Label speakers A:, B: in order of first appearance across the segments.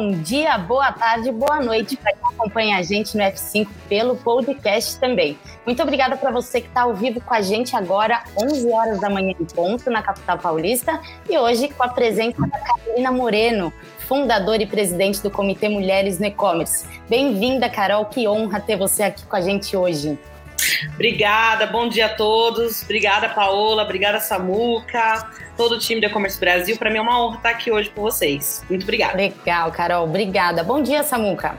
A: bom dia, boa tarde, boa noite para quem acompanha a gente no F5 pelo podcast também. Muito obrigada para você que está ao vivo com a gente agora, 11 horas da manhã em ponto, na capital paulista, e hoje com a presença da Carolina Moreno, fundadora e presidente do Comitê Mulheres no E-Commerce. Bem-vinda, Carol, que honra ter você aqui com a gente hoje.
B: Obrigada, bom dia a todos. Obrigada, Paola. Obrigada, Samuca. Todo o time do E-Commerce Brasil. Para mim é uma honra estar aqui hoje com vocês. Muito obrigada.
A: Legal, Carol. Obrigada. Bom dia, Samuca.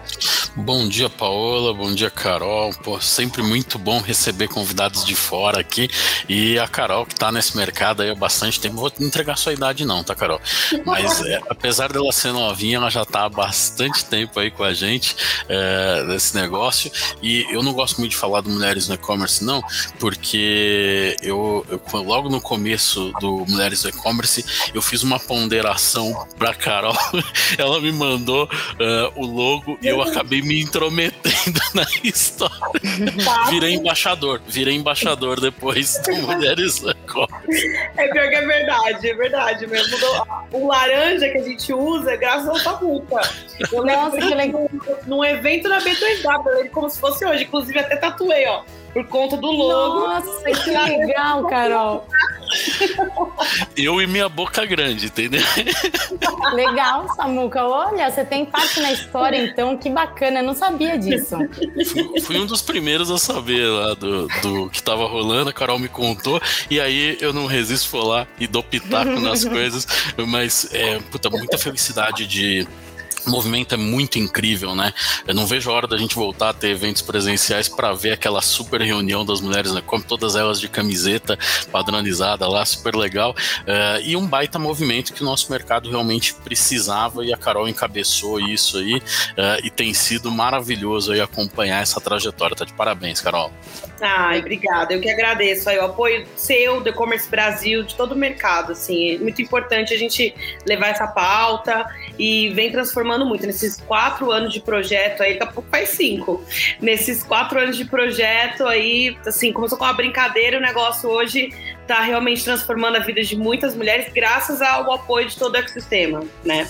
C: Bom dia, Paola. Bom dia, Carol. Pô, sempre muito bom receber convidados de fora aqui. E a Carol, que está nesse mercado aí há bastante tempo, vou entregar sua idade, não, tá, Carol? Mas é, apesar dela ser novinha, ela já está há bastante tempo aí com a gente é, nesse negócio. E eu não gosto muito de falar do Mulheres no E-Commerce, não, porque eu, eu, logo no começo do Mulheres no E-Commerce, eu fiz uma ponderação para Carol. ela me mandou uh, o logo e eu acabei me intrometendo na história. Tá. Virei embaixador, virei embaixador depois do Mulheres na
B: É pior que é verdade, é verdade mesmo. O laranja que a gente usa é graças ao Samuca. Eu Nossa, que legal. Num evento na B2W, como se fosse hoje. Inclusive, até tatuei, ó por conta do logo.
A: Nossa, que legal, Carol.
C: Eu e minha boca grande, entendeu?
A: Legal, Samuca. Olha, você tem parte na história, então, que bacana. Eu não sabia disso.
C: Fui, fui um dos primeiros a saber lá do, do que tava rolando, a Carol me contou, e aí eu não resisto, vou lá e dou pitaco nas coisas. Mas, é, puta, muita felicidade de o movimento é muito incrível, né? Eu não vejo a hora da gente voltar a ter eventos presenciais para ver aquela super reunião das mulheres, né? Como todas elas de camiseta padronizada lá, super legal. Uh, e um baita movimento que o nosso mercado realmente precisava e a Carol encabeçou isso aí. Uh, e tem sido maravilhoso aí acompanhar essa trajetória. Tá de parabéns, Carol.
B: Ai, obrigada. Eu que agradeço aí o apoio seu, do E-Commerce Brasil, de todo o mercado. Assim, é muito importante a gente levar essa pauta e vem transformando muito. Nesses quatro anos de projeto aí, daqui a pouco faz cinco. Nesses quatro anos de projeto aí, assim, começou com uma brincadeira, o negócio hoje está realmente transformando a vida de muitas mulheres graças ao apoio de todo o ecossistema, né?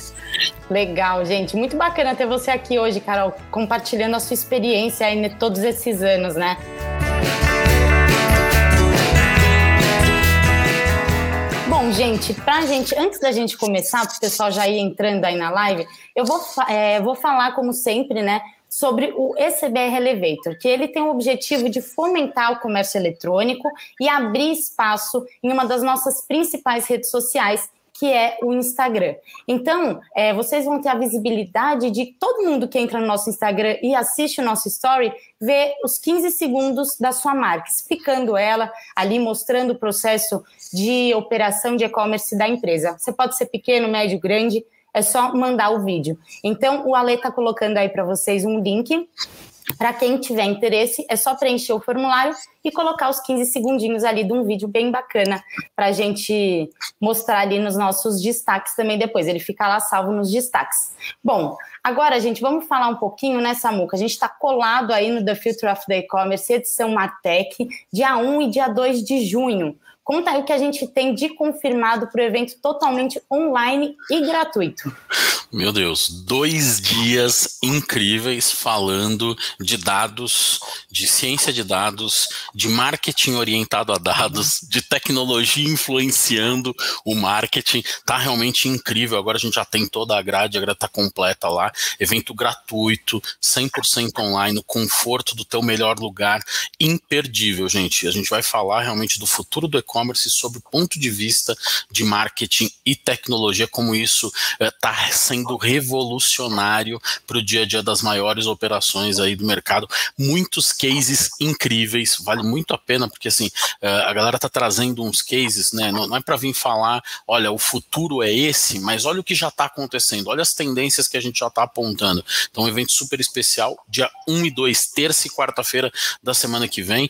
A: Legal, gente. Muito bacana ter você aqui hoje, Carol, compartilhando a sua experiência aí todos esses anos, né? Gente, pra gente, antes da gente começar, para o pessoal já ir entrando aí na live, eu vou, é, vou falar, como sempre, né, sobre o ECBR Elevator, que ele tem o objetivo de fomentar o comércio eletrônico e abrir espaço em uma das nossas principais redes sociais, que é o Instagram. Então, é, vocês vão ter a visibilidade de todo mundo que entra no nosso Instagram e assiste o nosso story, ver os 15 segundos da sua marca, explicando ela, ali mostrando o processo de operação de e-commerce da empresa. Você pode ser pequeno, médio, grande, é só mandar o vídeo. Então, o Ale está colocando aí para vocês um link para quem tiver interesse, é só preencher o formulário e colocar os 15 segundinhos ali de um vídeo bem bacana para a gente mostrar ali nos nossos destaques também depois. Ele fica lá salvo nos destaques. Bom, agora, gente, vamos falar um pouquinho, né, Samuca? A gente está colado aí no The Future of the E-Commerce, edição Martech, dia 1 e dia 2 de junho. Conta o que a gente tem de confirmado para o evento totalmente online e gratuito.
C: Meu Deus, dois dias incríveis falando de dados, de ciência de dados, de marketing orientado a dados, de tecnologia influenciando o marketing. Tá realmente incrível. Agora a gente já tem toda a grade, a grade tá completa lá. Evento gratuito, 100% online, no conforto do teu melhor lugar, imperdível, gente. A gente vai falar realmente do futuro do e-commerce sob o ponto de vista de marketing e tecnologia, como isso está eh, sendo sendo revolucionário para o dia a dia das maiores operações aí do mercado. Muitos cases incríveis, vale muito a pena, porque assim, eh, a galera tá trazendo uns cases, né? Não, é para vir falar, olha, o futuro é esse, mas olha o que já está acontecendo, olha as tendências que a gente já está apontando. Então, um evento super especial, dia 1 e 2, terça e quarta-feira da semana que vem.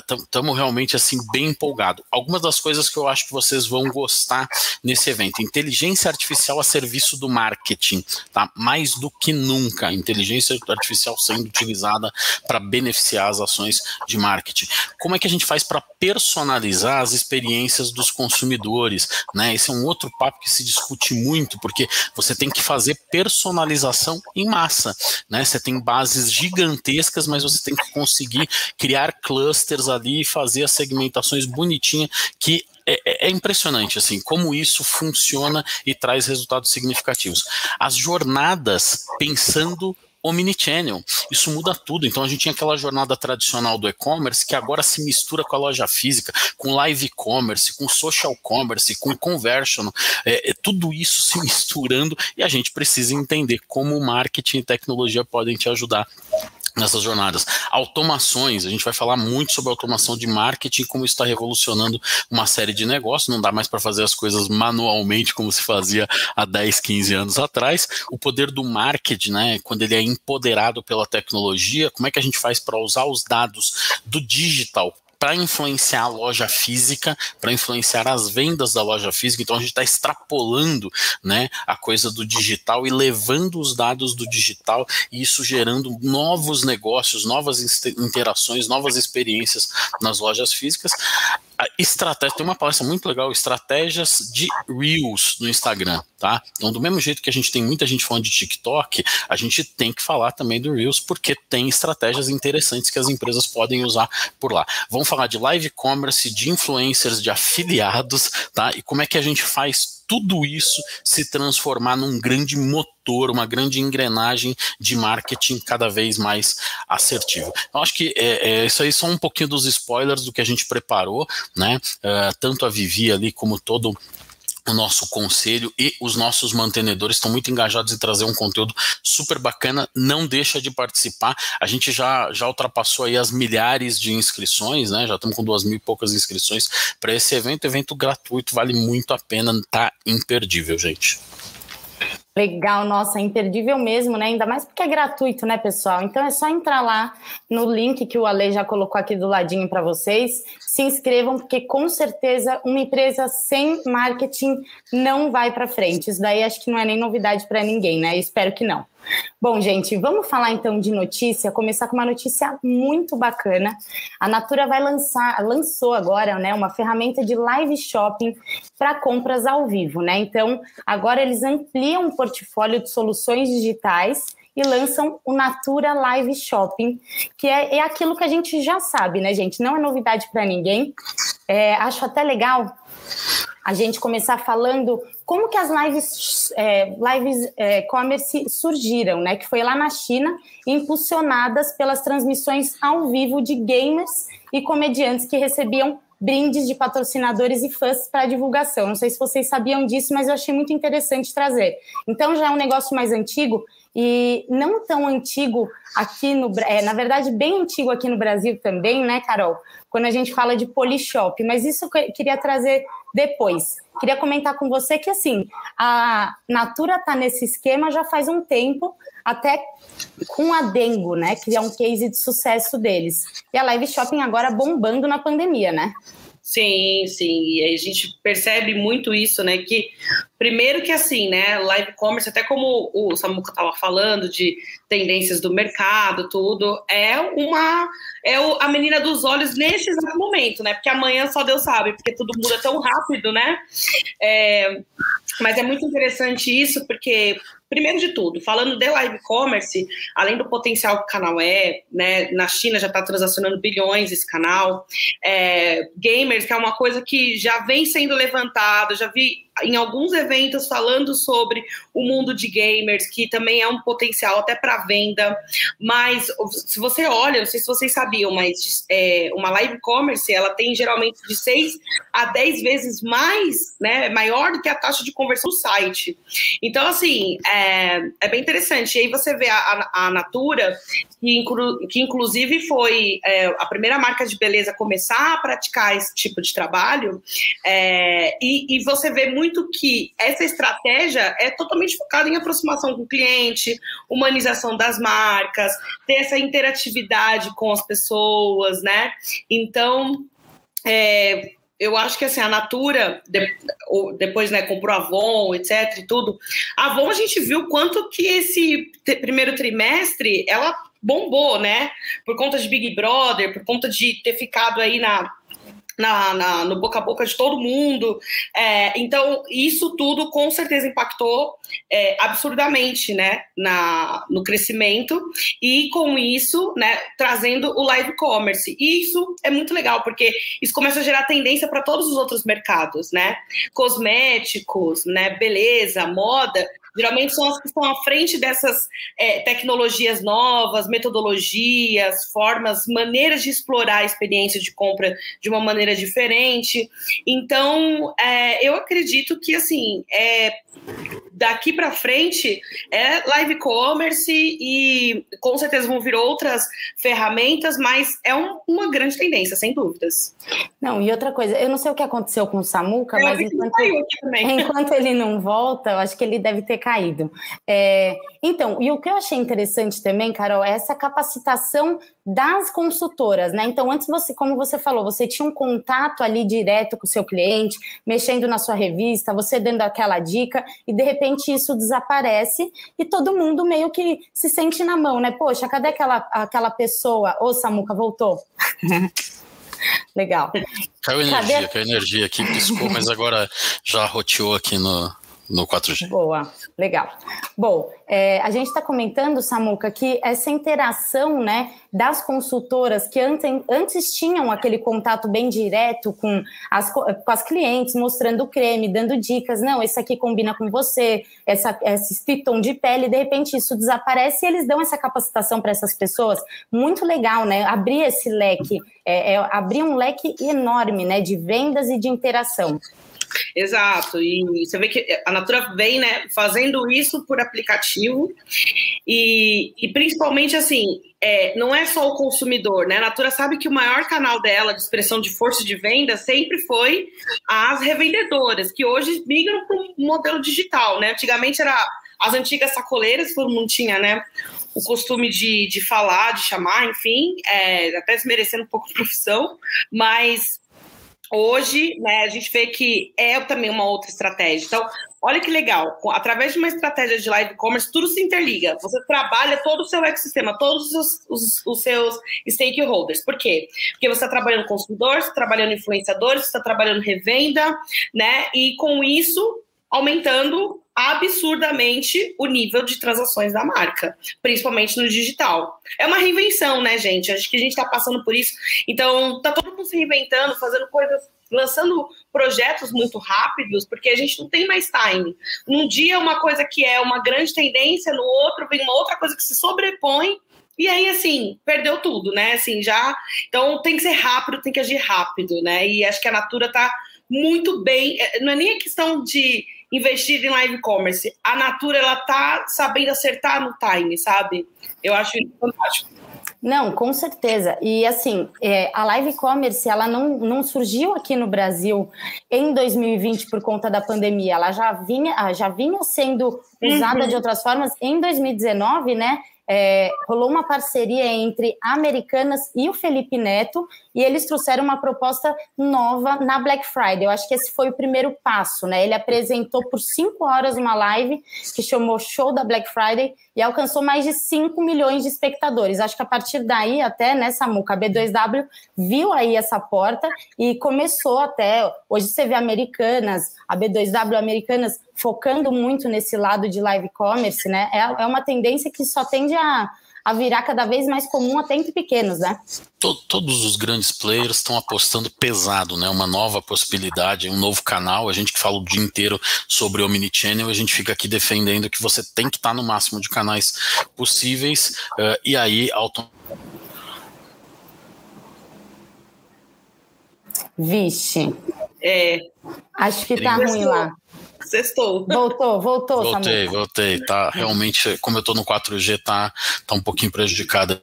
C: Estamos uh, realmente assim bem empolgado. Algumas das coisas que eu acho que vocês vão gostar nesse evento. Inteligência artificial a serviço do marketing, tá? Mais do que nunca, inteligência artificial sendo utilizada para beneficiar as ações de marketing. Como é que a gente faz para personalizar as experiências dos consumidores, né? Esse é um outro papo que se discute muito, porque você tem que fazer personalização em massa, né? Você tem bases gigantescas, mas você tem que conseguir criar clusters ali e fazer as segmentações bonitinhas que é, é, é, impressionante assim como isso funciona e traz resultados significativos. As jornadas pensando omnichannel. Isso muda tudo. Então a gente tinha aquela jornada tradicional do e-commerce que agora se mistura com a loja física, com live e-commerce, com social commerce, com conversion. É, é, tudo isso se misturando e a gente precisa entender como marketing e tecnologia podem te ajudar nessas jornadas. Automações, a gente vai falar muito sobre automação de marketing, como está revolucionando uma série de negócios, não dá mais para fazer as coisas manualmente como se fazia há 10, 15 anos atrás. O poder do marketing, né, quando ele é empoderado pela tecnologia, como é que a gente faz para usar os dados do digital para influenciar a loja física, para influenciar as vendas da loja física. Então a gente está extrapolando né, a coisa do digital e levando os dados do digital e isso gerando novos negócios, novas interações, novas experiências nas lojas físicas estratégia, tem uma palestra muito legal, estratégias de Reels no Instagram, tá? Então, do mesmo jeito que a gente tem muita gente falando de TikTok, a gente tem que falar também do Reels, porque tem estratégias interessantes que as empresas podem usar por lá. Vamos falar de live commerce, de influencers, de afiliados, tá? E como é que a gente faz tudo isso se transformar num grande motor, uma grande engrenagem de marketing cada vez mais assertivo. Eu acho que é, é, isso aí são um pouquinho dos spoilers do que a gente preparou, né? Uh, tanto a Vivi ali como todo o nosso conselho e os nossos mantenedores estão muito engajados em trazer um conteúdo super bacana. Não deixa de participar. A gente já, já ultrapassou aí as milhares de inscrições, né? Já estamos com duas mil e poucas inscrições para esse evento. Evento gratuito, vale muito a pena, tá imperdível, gente.
A: Legal, nossa, é imperdível mesmo, né? Ainda mais porque é gratuito, né, pessoal? Então é só entrar lá no link que o Ale já colocou aqui do ladinho para vocês. Se inscrevam, porque com certeza uma empresa sem marketing não vai para frente. Isso daí acho que não é nem novidade para ninguém, né? Espero que não. Bom, gente, vamos falar então de notícia. Começar com uma notícia muito bacana. A Natura vai lançar, lançou agora, né, uma ferramenta de live shopping para compras ao vivo, né? Então, agora eles ampliam o portfólio de soluções digitais e lançam o Natura Live Shopping, que é, é aquilo que a gente já sabe, né, gente? Não é novidade para ninguém. É, acho até legal a gente começar falando como que as lives, é, lives é, commerce surgiram, né? Que foi lá na China, impulsionadas pelas transmissões ao vivo de gamers e comediantes que recebiam brindes de patrocinadores e fãs para divulgação. Não sei se vocês sabiam disso, mas eu achei muito interessante trazer. Então já é um negócio mais antigo e não tão antigo aqui no é, na verdade bem antigo aqui no Brasil também, né, Carol? Quando a gente fala de Polishop, mas isso eu queria trazer depois. Queria comentar com você que assim, a Natura está nesse esquema já faz um tempo, até com a Dengo, né, que é um case de sucesso deles. E a Live Shopping agora bombando na pandemia, né?
B: Sim, sim. E a gente percebe muito isso, né? Que primeiro que assim, né? Live commerce, até como o Samuca estava falando de tendências do mercado, tudo, é uma é a menina dos olhos nesse exato momento, né? Porque amanhã só Deus sabe, porque tudo muda tão rápido, né? É, mas é muito interessante isso, porque Primeiro de tudo, falando de live commerce, além do potencial que o canal é, né, na China já está transacionando bilhões esse canal, é, gamers, que é uma coisa que já vem sendo levantada, já vi em alguns eventos falando sobre o mundo de gamers, que também é um potencial até para venda. Mas se você olha, não sei se vocês sabiam, mas é, uma live commerce ela tem geralmente de 6 a 10 vezes mais, né? Maior do que a taxa de conversão do site. Então, assim, é, é bem interessante. E aí você vê a, a, Natura, que, inclu, que inclusive foi é, a primeira marca de beleza a começar a praticar esse tipo de trabalho, é, e, e você vê muito muito que essa estratégia é totalmente focada em aproximação com o cliente, humanização das marcas, ter essa interatividade com as pessoas, né? Então, é, eu acho que assim, a Natura, de, depois né, comprou a Avon, etc. e tudo. A Avon a gente viu quanto que esse primeiro trimestre ela bombou, né? Por conta de Big Brother, por conta de ter ficado aí na na, na, no boca a boca de todo mundo. É, então, isso tudo com certeza impactou é, absurdamente né, na, no crescimento e com isso, né, trazendo o live commerce. E isso é muito legal, porque isso começa a gerar tendência para todos os outros mercados, né? Cosméticos, né, beleza, moda, geralmente são as que estão à frente dessas é, tecnologias novas, metodologias, formas, maneiras de explorar a experiência de compra de uma maneira diferente. Então, é, eu acredito que, assim, é, daqui para frente é live commerce e com certeza vão vir outras ferramentas, mas é um, uma grande tendência, sem dúvidas.
A: Não, e outra coisa, eu não sei o que aconteceu com o Samuca, mas enquanto, enquanto ele não volta, eu acho que ele deve ter caído. É, então, e o que eu achei interessante também, Carol, é essa capacitação das consultoras, né? Então, antes você, como você falou, você tinha um contato ali direto com o seu cliente, mexendo na sua revista, você dando aquela dica, e de repente isso desaparece e todo mundo meio que se sente na mão, né? Poxa, cadê aquela, aquela pessoa? Ô, Samuca, voltou. Legal.
C: Caiu energia, cadê? caiu energia aqui, piscou, mas agora já roteou aqui no, no 4G.
A: Boa, legal. Bom, é, a gente está comentando, Samuca, que essa interação né, das consultoras que antes, antes tinham aquele contato bem direto com as, com as clientes, mostrando o creme, dando dicas, não, esse aqui combina com você, essa, esse tom de pele, de repente isso desaparece e eles dão essa capacitação para essas pessoas. Muito legal, né? Abrir esse leque, é, é, abrir um leque enorme né, de vendas e de interação.
B: Exato, e você vê que a Natura vem né, fazendo isso por aplicativo e, e principalmente assim, é, não é só o consumidor, né? A Natura sabe que o maior canal dela de expressão de força de venda sempre foi as revendedoras, que hoje migram para o modelo digital, né? Antigamente era as antigas sacoleiras, todo mundo tinha, né? O costume de, de falar, de chamar, enfim, é, até desmerecendo um pouco a profissão, mas Hoje, né, a gente vê que é também uma outra estratégia. Então, olha que legal, através de uma estratégia de live commerce, tudo se interliga. Você trabalha todo o seu ecossistema, todos os, os, os seus stakeholders. Por quê? Porque você está trabalhando consumidor, você está trabalhando influenciadores, você está trabalhando revenda, né? E com isso, aumentando absurdamente o nível de transações da marca, principalmente no digital. É uma reinvenção, né, gente? Acho que a gente está passando por isso. Então, tá todo mundo se reinventando, fazendo coisas, lançando projetos muito rápidos, porque a gente não tem mais time. Um dia uma coisa que é uma grande tendência, no outro vem uma outra coisa que se sobrepõe e aí, assim, perdeu tudo, né? Assim, já. Então tem que ser rápido, tem que agir rápido, né? E acho que a Natura tá muito bem. É, não é nem a questão de investir em live commerce. A Natura, ela tá sabendo acertar no time, sabe? Eu acho isso fantástico.
A: Não, com certeza. E assim, é, a live commerce ela não, não surgiu aqui no Brasil em 2020 por conta da pandemia. Ela já vinha, já vinha sendo usada uhum. de outras formas em 2019, né? é, rolou uma parceria entre Americanas e o Felipe Neto, e eles trouxeram uma proposta nova na Black Friday. Eu acho que esse foi o primeiro passo, né? Ele apresentou por cinco horas uma live que chamou Show da Black Friday e alcançou mais de 5 milhões de espectadores. Acho que a partir daí, até nessa muca, a B2W viu aí essa porta e começou até. Hoje você vê Americanas, a B2W Americanas focando muito nesse lado de live commerce, né? É, é uma tendência que só tende a, a virar cada vez mais comum até entre pequenos, né?
C: Todos os grandes players estão apostando pesado, né? Uma nova possibilidade, um novo canal. A gente que fala o dia inteiro sobre o Omnichannel, a gente fica aqui defendendo que você tem que estar no máximo de canais possíveis uh, e aí auto
A: Vixe.
B: É.
A: Acho que tá ruim lá.
B: Sextou.
A: Voltou, voltou,
C: Voltei, voltei. Tá, realmente, como eu tô no 4G, tá, tá um pouquinho prejudicada.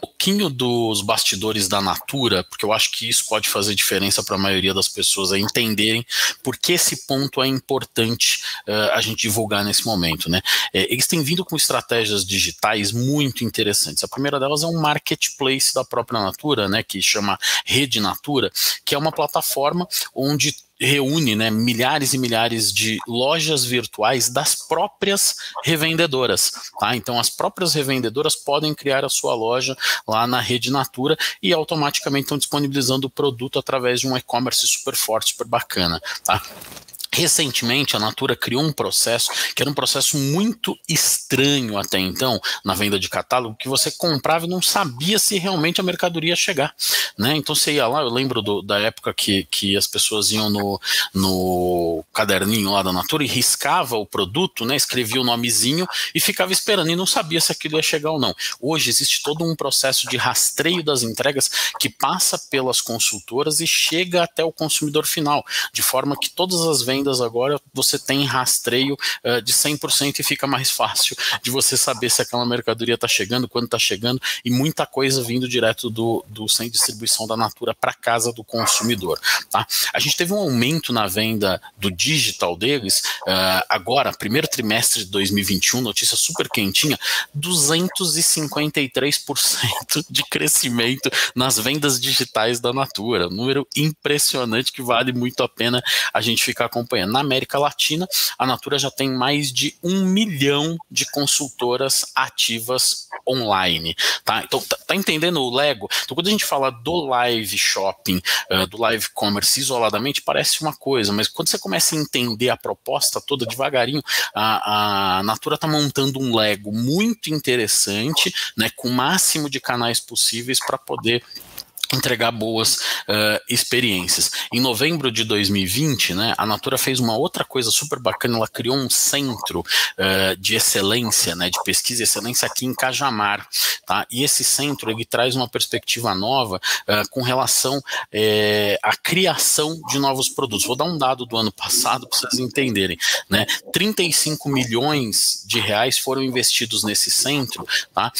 C: pouquinho dos bastidores da Natura, porque eu acho que isso pode fazer diferença para a maioria das pessoas a entenderem por que esse ponto é importante uh, a gente divulgar nesse momento, né? É, eles têm vindo com estratégias digitais muito interessantes. A primeira delas é um marketplace da própria Natura, né, que chama Rede Natura, que é uma plataforma onde reúne né, milhares e milhares de lojas virtuais das próprias revendedoras. Tá? Então, as próprias revendedoras podem criar a sua loja lá na rede Natura e automaticamente estão disponibilizando o produto através de um e-commerce super forte, super bacana. Tá? Recentemente, a Natura criou um processo que era um processo muito estranho até então na venda de catálogo, que você comprava e não sabia se realmente a mercadoria ia chegar. Né? Então você ia lá, eu lembro do, da época que, que as pessoas iam no, no caderninho lá da Natura e riscava o produto, né? escrevia o nomezinho e ficava esperando e não sabia se aquilo ia chegar ou não. Hoje existe todo um processo de rastreio das entregas que passa pelas consultoras e chega até o consumidor final, de forma que todas as vendas vendas agora você tem rastreio uh, de 100% e fica mais fácil de você saber se aquela mercadoria está chegando, quando está chegando e muita coisa vindo direto do, do de distribuição da Natura para casa do consumidor. Tá? A gente teve um aumento na venda do digital deles uh, agora, primeiro trimestre de 2021, notícia super quentinha, 253% de crescimento nas vendas digitais da Natura. número impressionante que vale muito a pena a gente ficar acompanhando acompanhando. Na América Latina, a Natura já tem mais de um milhão de consultoras ativas online. Tá? Então, tá, tá entendendo o Lego? Então, quando a gente fala do live shopping, uh, do live commerce isoladamente, parece uma coisa, mas quando você começa a entender a proposta toda devagarinho, a, a Natura está montando um Lego muito interessante, né, com o máximo de canais possíveis para poder entregar boas uh, experiências. Em novembro de 2020, né, a Natura fez uma outra coisa super bacana, ela criou um centro uh, de excelência, né, de pesquisa e excelência aqui em Cajamar, tá? E esse centro ele traz uma perspectiva nova uh, com relação à criação de novos produtos. Vou dar um dado do ano passado para vocês entenderem, né? 35 milhões de reais foram investidos nesse centro, tá?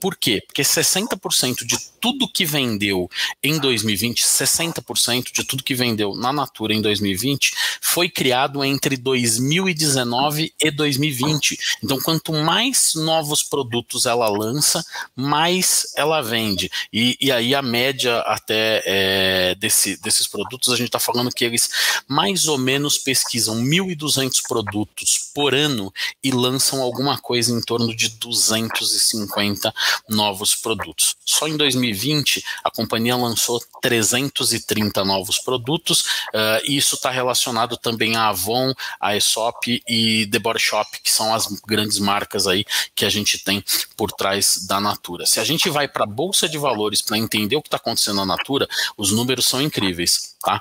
C: por quê? Porque 60% de tudo que vendeu em 2020, 60% de tudo que vendeu na Natura em 2020 foi criado entre 2019 e 2020. Então, quanto mais novos produtos ela lança, mais ela vende. E, e aí a média até é, desse, desses produtos, a gente está falando que eles mais ou menos pesquisam 1.200 produtos por ano e lançam alguma coisa em torno de 250 novos produtos. Só em 2020 2020, a companhia lançou 330 novos produtos, uh, e isso está relacionado também à Avon, à Aesop e The Body Shop, que são as grandes marcas aí que a gente tem por trás da Natura. Se a gente vai para a Bolsa de Valores para entender o que está acontecendo na Natura, os números são incríveis, tá?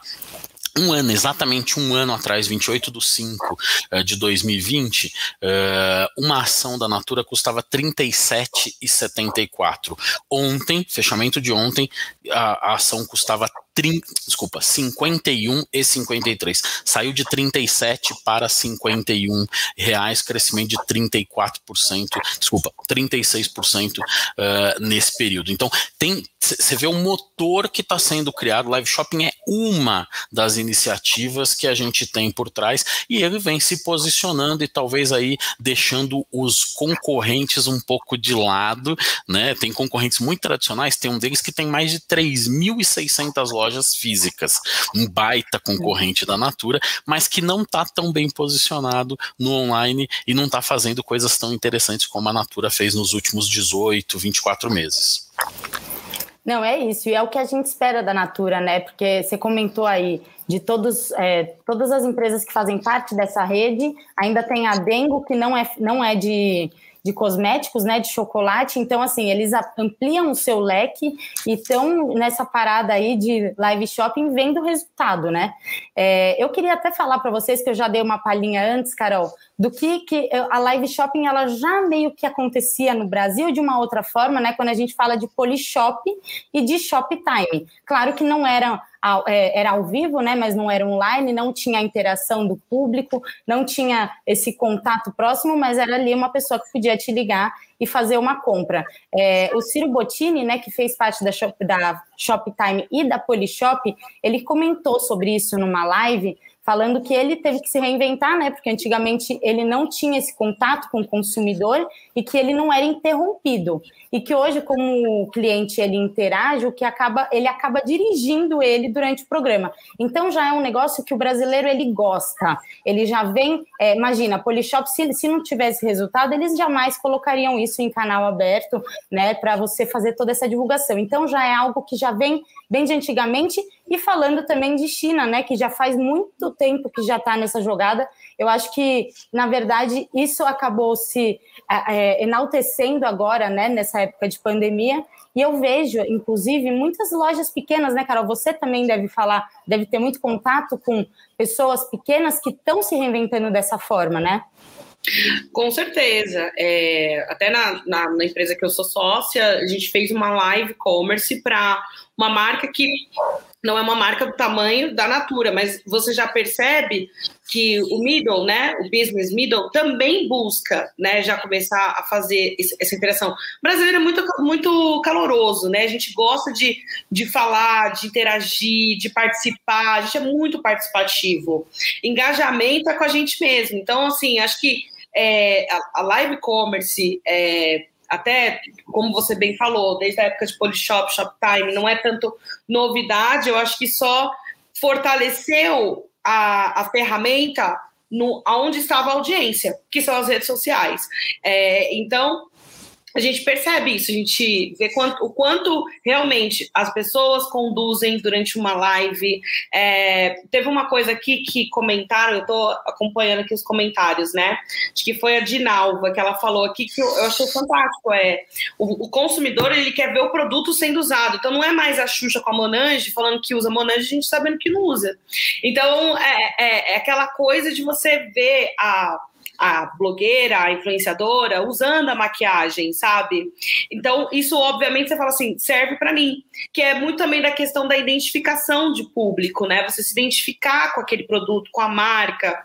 C: Um ano, exatamente um ano atrás, 28 de 5 uh, de 2020, uh, eh, uma ação da Natura custava R$ 37,74. Ontem, fechamento de ontem, a ação custava 30, desculpa, 51 e 53. Saiu de 37 para 51 reais, crescimento de 34%, desculpa, 36% uh, nesse período. Então, tem você vê o motor que está sendo criado. Live Shopping é uma das iniciativas que a gente tem por trás e ele vem se posicionando e talvez aí deixando os concorrentes um pouco de lado, né? Tem concorrentes muito tradicionais, tem um deles que tem mais de 3.600 lojas físicas, um baita concorrente da Natura, mas que não está tão bem posicionado no online e não está fazendo coisas tão interessantes como a Natura fez nos últimos 18, 24 meses.
A: Não, é isso, e é o que a gente espera da Natura, né? Porque você comentou aí de todos, é, todas as empresas que fazem parte dessa rede, ainda tem a Dengo, que não é, não é de de cosméticos, né, de chocolate. Então, assim, eles ampliam o seu leque e estão nessa parada aí de live shopping vendo o resultado, né? É, eu queria até falar para vocês que eu já dei uma palhinha antes, Carol, do que, que a live shopping ela já meio que acontecia no Brasil de uma outra forma, né? Quando a gente fala de polishop e de shop time. Claro que não eram ao, é, era ao vivo, né, mas não era online, não tinha a interação do público, não tinha esse contato próximo, mas era ali uma pessoa que podia te ligar e fazer uma compra. É, o Ciro Bottini, né, que fez parte da, Shop, da Shoptime e da Polishop, ele comentou sobre isso numa live, falando que ele teve que se reinventar, né? Porque antigamente ele não tinha esse contato com o consumidor e que ele não era interrompido. E que hoje, como o cliente ele interage, o que acaba, ele acaba dirigindo ele durante o programa. Então já é um negócio que o brasileiro ele gosta. Ele já vem, é, imagina, a Polishop, se, se não tivesse resultado, eles jamais colocariam isso em canal aberto, né? Para você fazer toda essa divulgação. Então já é algo que já vem bem de antigamente e falando também de China, né? Que já faz muito tempo que já está nessa jogada. Eu acho que, na verdade, isso acabou se é, enaltecendo agora, né, nessa época de pandemia. E eu vejo, inclusive, muitas lojas pequenas, né, Carol? Você também deve falar, deve ter muito contato com pessoas pequenas que estão se reinventando dessa forma, né?
B: Com certeza. É, até na, na, na, empresa que eu sou sócia, a gente fez uma live commerce para uma marca que não é uma marca do tamanho da Natura, mas você já percebe que o middle, né, o business middle, também busca, né, já começar a fazer essa interação. O brasileiro é muito, muito caloroso, né, a gente gosta de, de falar, de interagir, de participar, a gente é muito participativo. Engajamento é com a gente mesmo. Então, assim, acho que é, a, a, live commerce, é, até como você bem falou, desde a época de Polishop, Shoptime, não é tanto novidade, eu acho que só fortaleceu a, a ferramenta no, onde estava a audiência, que são as redes sociais. É, então, a gente percebe isso, a gente vê quanto, o quanto realmente as pessoas conduzem durante uma live. É, teve uma coisa aqui que comentaram, eu estou acompanhando aqui os comentários, né? Acho que foi a Dinalva que ela falou aqui que eu, eu achei fantástico. É, o, o, consumidor ele quer ver o produto sendo usado. Então não é mais a Xuxa com a Monange falando que usa Monange, a gente sabendo que não usa. Então é, é, é aquela coisa de você ver a a blogueira, a influenciadora, usando a maquiagem, sabe? Então, isso obviamente você fala assim, serve para mim, que é muito também da questão da identificação de público, né? Você se identificar com aquele produto, com a marca.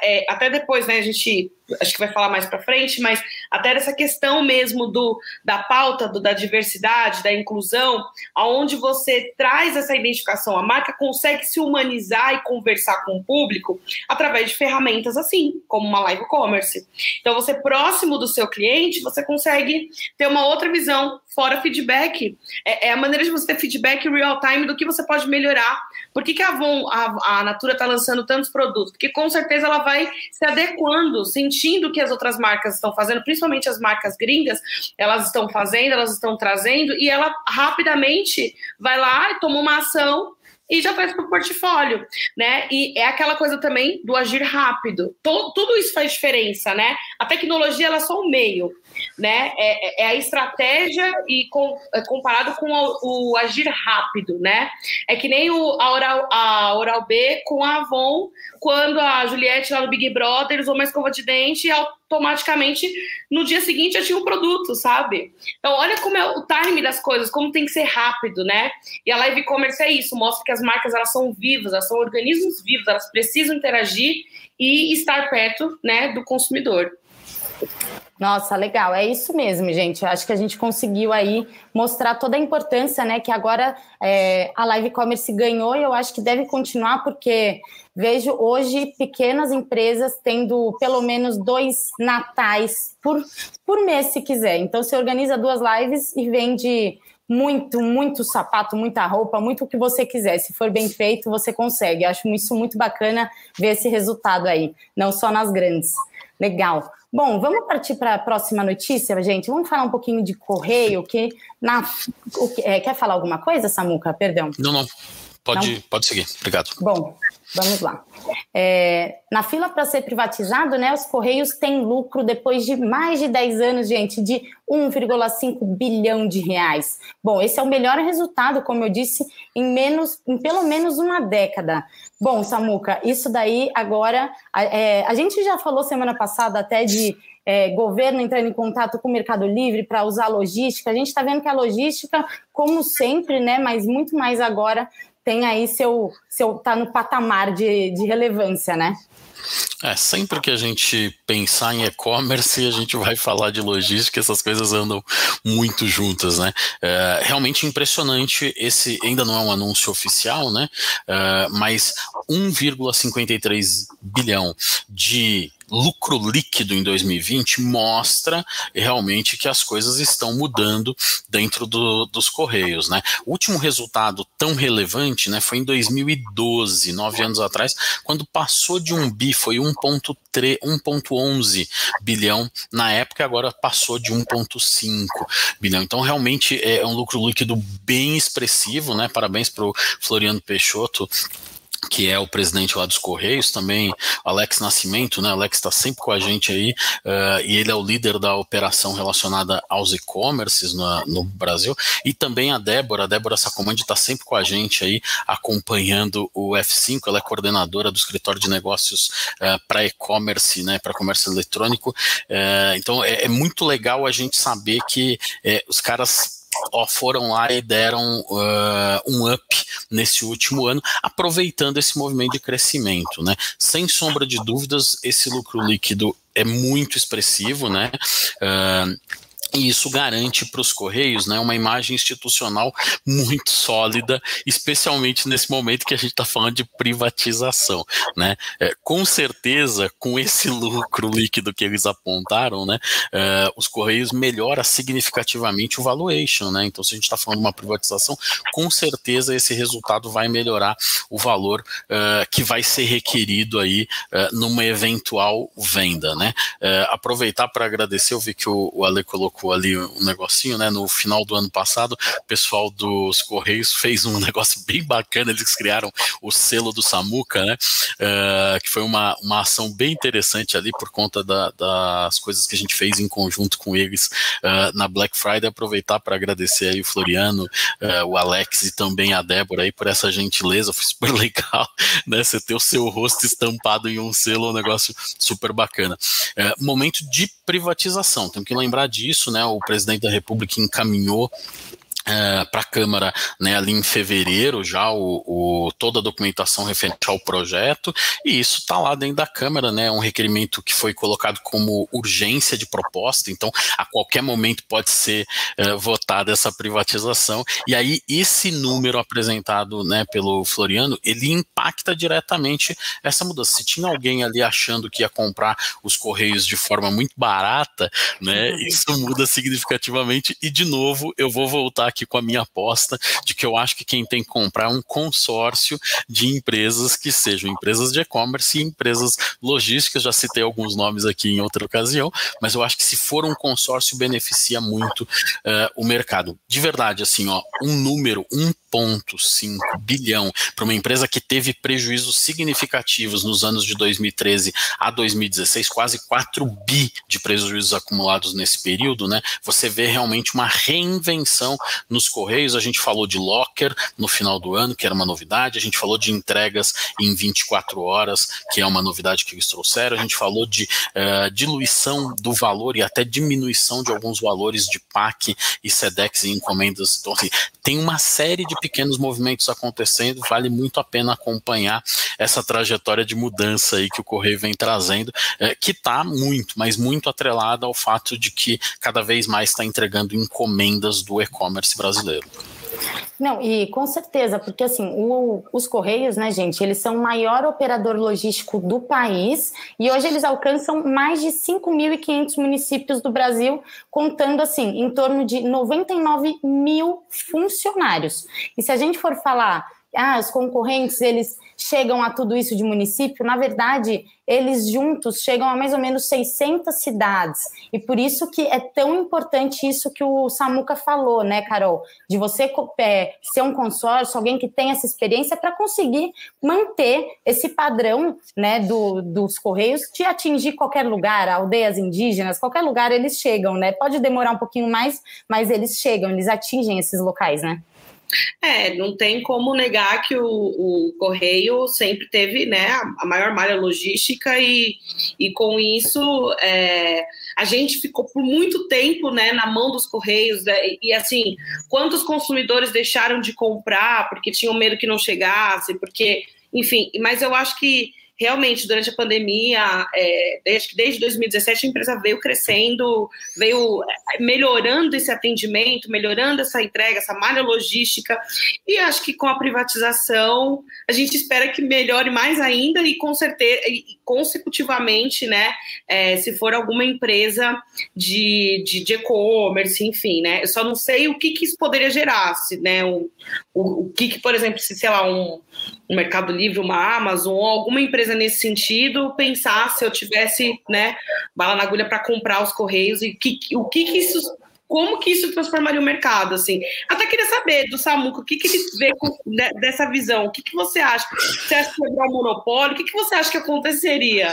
B: É, até depois, né, a gente acho que vai falar mais para frente, mas até essa questão mesmo do da pauta do, da diversidade, da inclusão, aonde você traz essa identificação, a marca consegue se humanizar e conversar com o público através de ferramentas assim, como uma live commerce. Então, você próximo do seu cliente, você consegue ter uma outra visão, fora feedback. É, é a maneira de você ter feedback real time do que você pode melhorar. Por que, que a Avon, a, a Natura está lançando tantos produtos? Porque com certeza ela vai se adequando, sentindo o que as outras marcas estão fazendo, principalmente as marcas gringas, elas estão fazendo, elas estão trazendo, e ela rapidamente vai lá e toma uma ação e já faz para o portfólio, né? E é aquela coisa também do agir rápido. Tudo isso faz diferença, né? A tecnologia ela é só um meio, né? É, é, é a estratégia e com, é comparado com o, o, agir rápido, né? É que nem o, a, Oral, a Oral B com a Avon, quando a Juliette lá no Big Brother usou uma escova de dente e automaticamente no dia seguinte já tinha um produto, sabe? Então, olha como é o time das coisas, como tem que ser rápido, né? E a live commerce é isso, mostra que as marcas elas são vivas, elas são organismos vivos, elas precisam interagir e estar perto, né, do consumidor.
A: Nossa, legal, é isso mesmo, gente. Eu acho que a gente conseguiu aí mostrar toda a importância, né? Que agora é, a live commerce ganhou e eu acho que deve continuar, porque vejo hoje pequenas empresas tendo pelo menos dois natais por, por mês, se quiser. Então, você organiza duas lives e vende muito, muito sapato, muita roupa, muito o que você quiser. Se for bem feito, você consegue. Acho isso muito bacana ver esse resultado aí, não só nas grandes. Legal. Bom, vamos partir para a próxima notícia, gente. Vamos falar um pouquinho de correio, que na é, quer falar alguma coisa, Samuca? Perdão.
C: Não, não. Pode, não? pode seguir. Obrigado.
A: Bom, vamos lá. É, na fila para ser privatizado, né, os Correios têm lucro depois de mais de 10 anos, gente, de 1,5 bilhão de reais. Bom, esse é o melhor resultado, como eu disse, em menos, em pelo menos uma década. Bom, Samuca, isso daí agora. É, a gente já falou semana passada até de é, governo entrando em contato com o Mercado Livre para usar logística. A gente está vendo que a logística, como sempre, né, mas muito mais agora, tem aí seu, seu tá no patamar de, de relevância, né?
C: É, sempre que a gente pensar em e-commerce, a gente vai falar de logística, essas coisas andam muito juntas, né? É, realmente impressionante, esse ainda não é um anúncio oficial, né? É, mas 1,53 bilhão de lucro líquido em 2020 mostra realmente que as coisas estão mudando dentro do, dos Correios. Né? O último resultado tão relevante né, foi em 2012, nove anos atrás, quando passou de um bi, foi 1,11 bilhão na época, agora passou de 1,5 bilhão. Então, realmente é um lucro líquido bem expressivo, né? Parabéns para o Floriano Peixoto que é o presidente lá dos Correios, também Alex Nascimento, né? Alex está sempre com a gente aí, uh, e ele é o líder da operação relacionada aos e-commerces no, Brasil, e também a Débora, a Débora Sacomandi está sempre com a gente aí, acompanhando o F5, ela é coordenadora do escritório de negócios uh, para e-commerce, né? Para comércio eletrônico. Uh, então é, é, muito legal a gente saber que os caras ó, foram lá e deram uh, um up nesse último ano, aproveitando esse movimento de crescimento, né? Sem sombra de dúvidas, esse lucro líquido é muito expressivo, né? Uh, e isso garante para os Correios né, uma imagem institucional muito sólida, especialmente nesse momento que a gente está falando de privatização. Né? É, com certeza, com esse lucro líquido que eles apontaram, né, é, os Correios melhora significativamente o valuation. Né? Então, se a gente está falando de uma privatização, com certeza esse resultado vai melhorar o valor é, que vai ser requerido aí é, numa eventual venda. Né? É, aproveitar para agradecer, eu vi que o, o Ale colocou colocou ali um negocinho, né? No final do ano passado, o pessoal dos Correios fez um negócio bem bacana, eles criaram o selo do Samuca, né? Uh, que foi uma, uma ação bem interessante ali por conta da, das coisas que a gente fez em conjunto com eles uh, na Black Friday. Aproveitar para agradecer aí o Floriano, uh, o Alex e também a Débora aí por essa gentileza, foi super legal, né? Você ter o seu rosto estampado em um selo, um negócio super bacana. momento de privatização, temos que lembrar disso isso, né? O presidente da República encaminhou Uh, é, para a Câmara né, ali em fevereiro já o, o, toda a documentação referente ao projeto e isso está lá dentro da Câmara, né, um requerimento que foi colocado como urgência de proposta, então a qualquer momento pode ser uh, votada essa privatização e aí esse número apresentado né, pelo Floriano, ele impacta diretamente essa mudança. Se tinha alguém ali achando que ia comprar os Correios de forma muito barata, né, isso muda significativamente e de novo eu vou voltar aqui com a minha aposta de que eu acho que quem tem que comprar é um consórcio de empresas que sejam empresas de e-commerce e empresas logísticas. Já citei alguns nomes aqui em outra ocasião, mas eu acho que se for um consórcio beneficia muito uh, o mercado. De verdade, assim, ó, um número, 1,5 bilhão para uma empresa que teve prejuízos significativos nos anos de 2013 a 2016, quase 4 bi de prejuízos acumulados nesse período, né? Você vê realmente uma reinvenção nos Correios, a gente falou de locker no final do ano, que era uma novidade, a gente falou de entregas em 24 horas, que é uma novidade que eles trouxeram, a gente falou de uh, diluição do valor e até diminuição de alguns valores de PAC e SEDEX e encomendas. Então, assim, tem uma série de pequenos movimentos acontecendo, vale muito a pena acompanhar essa trajetória de mudança aí que o Correio vem trazendo, é, que está muito, mas muito atrelada ao fato de que cada vez mais está entregando encomendas do e-commerce brasileiro.
A: Não, e com certeza, porque assim, o, os Correios, né, gente, eles são o maior operador logístico do país e hoje eles alcançam mais de 5.500 municípios do Brasil, contando, assim, em torno de 99 mil funcionários. E se a gente for falar ah, os concorrentes eles chegam a tudo isso de município, na verdade, eles juntos chegam a mais ou menos 600 cidades. E por isso que é tão importante isso que o Samuca falou, né, Carol? De você é, ser um consórcio, alguém que tem essa experiência para conseguir manter esse padrão né, do, dos Correios de atingir qualquer lugar, aldeias indígenas, qualquer lugar eles chegam, né? Pode demorar um pouquinho mais, mas eles chegam, eles atingem esses locais, né?
B: É, não tem como negar que o, o Correio sempre teve né, a maior malha logística e, e com isso é, a gente ficou por muito tempo né, na mão dos Correios, né, e assim, quantos consumidores deixaram de comprar porque tinham medo que não chegasse, porque, enfim, mas eu acho que realmente, durante a pandemia, é, desde, desde 2017, a empresa veio crescendo, veio é, melhorando esse atendimento, melhorando essa entrega, essa malha logística, e acho que com a privatização, a gente espera que melhore mais ainda e com certeza, e consecutivamente, né, é, se for alguma empresa de e-commerce, enfim, né, eu só não sei o que, que isso poderia gerar, se, né, o, o, o que, que, por exemplo, se, sei lá, um, um Mercado Livre, uma Amazon, alguma empresa nesse sentido, pensar se eu tivesse, né, bala na agulha para comprar os Correios e que, o que, que isso como que isso transformaria o mercado, assim. Até queria saber do Samuca, o que, que ele vê com, né, dessa visão, o que, que você acha? Você acha que quebrar o monopólio? O que, que você acha que acontececeria?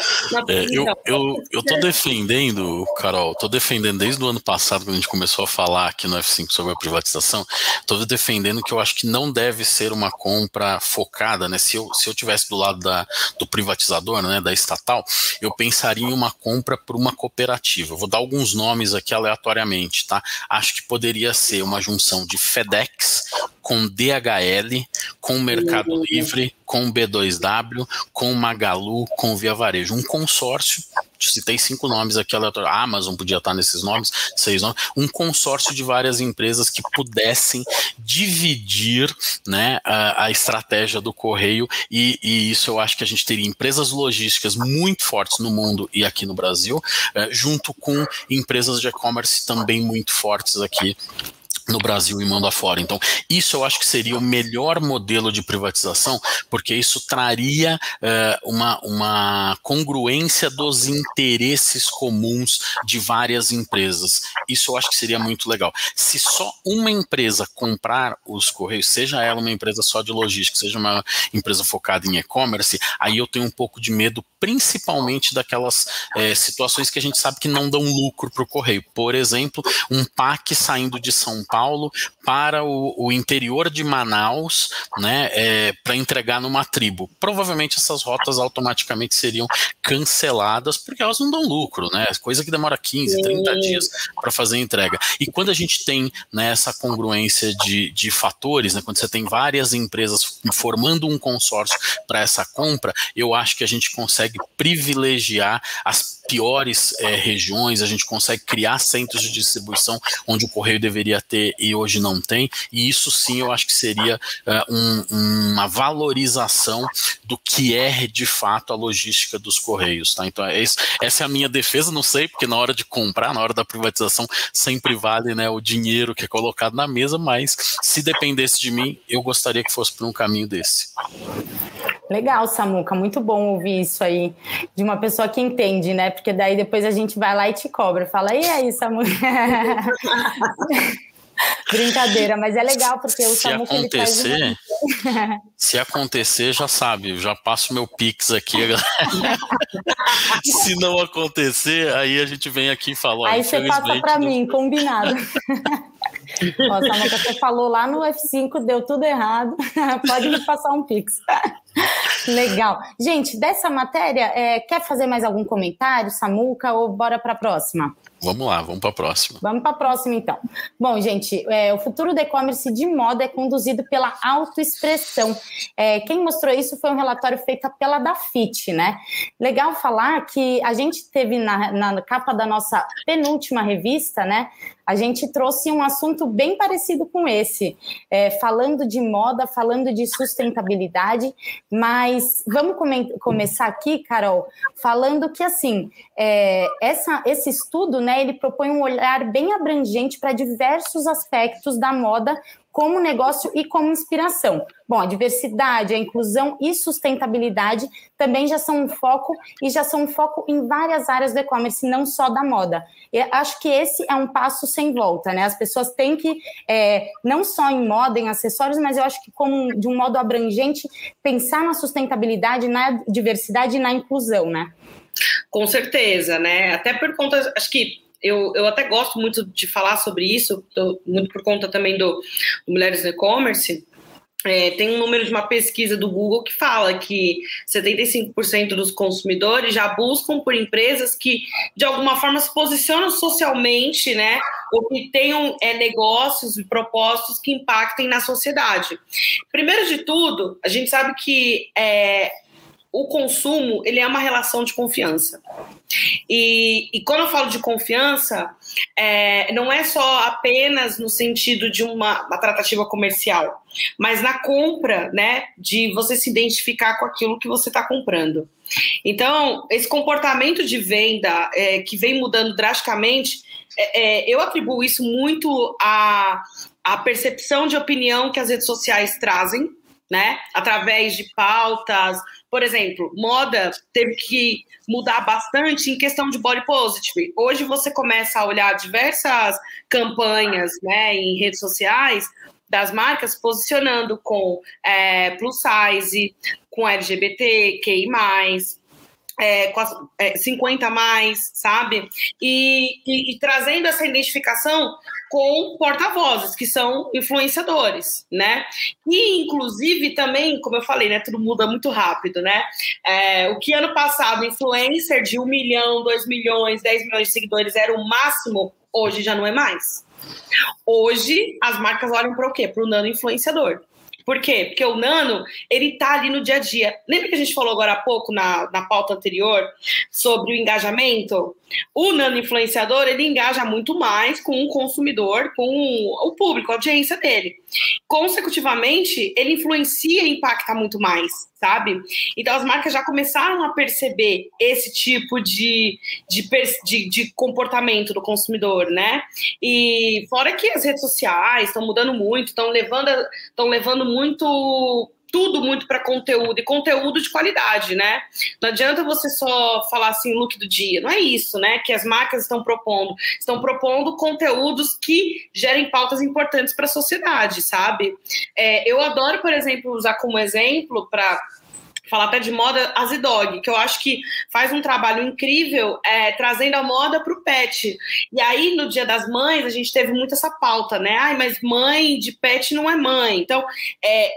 C: É, eu, eu, eu tô defendendo, Carol, tô defendendo desde o ano passado, quando a gente começou a falar aqui no F5 sobre a privatização, tô defendendo que eu acho que não deve ser uma compra focada, né? Se eu, se eu tivesse do lado da, do privatizador, né, da estatal, eu pensaria em uma compra por uma cooperativa. Eu vou dar alguns nomes aqui aleatoriamente, tá? Acho que poderia ser uma junção de FedEx com DHL, com Mercado uhum. Livre, com B2W, com Magalu, com Via Varejo. Um consórcio citei cinco nomes aqui aleatórios, a Amazon podia estar nesses nomes, seis nomes, um consórcio de várias empresas que pudessem dividir né, a, a estratégia do correio, e, e, isso eu acho que a gente teria empresas logísticas muito fortes no mundo e aqui no Brasil, eh, junto com empresas de e-commerce também muito fortes aqui no Brasil e mundo afora. Então, isso eu acho que seria o melhor modelo de privatização, porque isso traria uh, uma, uma congruência dos interesses comuns de várias empresas. Isso eu acho que seria muito legal. Se só uma empresa comprar os Correios, seja ela uma empresa só de logística, seja uma empresa focada em e-commerce, aí eu tenho um pouco de medo, principalmente daquelas é, situações que a gente sabe que não dão lucro para o Correio. Por exemplo, um PAC saindo de São Paulo para o, o interior de Manaus, né, é, para entregar numa tribo. Provavelmente essas rotas automaticamente seriam canceladas porque elas não dão lucro, né? Coisa que demora 15, 30 dias para fazer a entrega. E quando a gente tem né, essa congruência de, de fatores, né, quando você tem várias empresas formando um consórcio para essa compra, eu acho que a gente consegue privilegiar as piores é, regiões, a gente consegue criar centros de distribuição onde o correio deveria ter e hoje não tem, e isso sim eu acho que seria uh, um, uma valorização do que é de fato a logística dos correios, tá? Então é isso, essa é a minha defesa, não sei, porque na hora de comprar, na hora da privatização, sempre vale né, o dinheiro que é colocado na mesa, mas se dependesse de mim, eu gostaria que fosse por um caminho desse.
A: Legal, Samuca, muito bom ouvir isso aí de uma pessoa que entende, né? Porque daí depois a gente vai lá e te cobra, fala, e aí, Samuca? Brincadeira, mas é legal porque o
C: se
A: Samuca
C: acontecer, ele faz Se acontecer, já sabe, já passo meu Pix aqui. se não acontecer, aí a gente vem aqui e fala.
A: Aí você passa para mim, combinado. Ó, Samuca, você falou lá no F5, deu tudo errado. Pode me passar um Pix. Legal. Gente, dessa matéria, é, quer fazer mais algum comentário, Samuca, ou bora para a próxima?
C: Vamos lá, vamos para a próxima.
A: Vamos para a próxima, então. Bom, gente, é, o futuro do e-commerce de moda é conduzido pela autoexpressão. É, quem mostrou isso foi um relatório feito pela Dafit, né? Legal falar que a gente teve na, na capa da nossa penúltima revista, né? a gente trouxe um assunto bem parecido com esse, é, falando de moda, falando de sustentabilidade, mas vamos come começar aqui, Carol, falando que assim é, essa, esse estudo, né, ele propõe um olhar bem abrangente para diversos aspectos da moda como negócio e como inspiração. Bom, a diversidade, a inclusão e sustentabilidade também já são um foco e já são um foco em várias áreas do e-commerce, não só da moda. Eu acho que esse é um passo sem volta, né? As pessoas têm que, é, não só em moda, em acessórios, mas eu acho que como de um modo abrangente, pensar na sustentabilidade, na diversidade e na inclusão, né?
B: Com certeza, né? Até por conta, acho que eu, eu até gosto muito de falar sobre isso, muito por conta também do, do Mulheres no E-Commerce, é, tem um número de uma pesquisa do Google que fala que 75% dos consumidores já buscam por empresas que, de alguma forma, se posicionam socialmente, né? Ou que tenham é, negócios e propósitos que impactem na sociedade. Primeiro de tudo, a gente sabe que é, o consumo ele é uma relação de confiança. E, e quando eu falo de confiança, é, não é só apenas no sentido de uma, uma, tratativa comercial, mas na compra, né, de você se identificar com aquilo que você está comprando. Então, esse comportamento de venda é, que vem mudando drasticamente, é, é eu atribuo isso muito à, à percepção de opinião que as redes sociais trazem né? Através de pautas. Por exemplo, moda teve que mudar bastante em questão de body positive. Hoje você começa a olhar diversas campanhas né, em redes sociais das marcas posicionando com é, plus size, com LGBT, QI+, é, as, é, 50 mais, sabe? E, e, e, trazendo essa identificação com porta-vozes, que são influenciadores, né? E, inclusive, também, como eu falei, né? Tudo muda muito rápido, né? É, o que ano passado, influencer de 1 milhão, 2 milhões, 10 milhões de seguidores era o máximo, hoje já não é mais. Hoje, as marcas olham para o quê? Para o nano influenciador. Por quê? Porque o nano, ele tá ali no dia a dia. Lembra que a gente falou agora há pouco, na, na pauta anterior, sobre o engajamento? O nano influenciador, ele engaja muito mais com o consumidor, com o público, a audiência dele. Consecutivamente, ele influencia e impacta muito mais, sabe? Então, as marcas já começaram a perceber esse tipo de, de, de, de comportamento do consumidor, né? E fora que as redes sociais estão mudando muito, estão levando, estão levando muito tudo muito para conteúdo e conteúdo de qualidade, né? Não adianta você só falar assim, look do dia. Não é isso, né? Que as marcas estão propondo. Estão propondo conteúdos que gerem pautas importantes para a sociedade, sabe? É, eu adoro, por exemplo, usar como exemplo para falar até de moda, a Zidog, que eu acho que faz um trabalho incrível é, trazendo a moda para o pet. E aí, no Dia das Mães, a gente teve muito essa pauta, né? Ai, mas mãe de pet não é mãe. Então, é,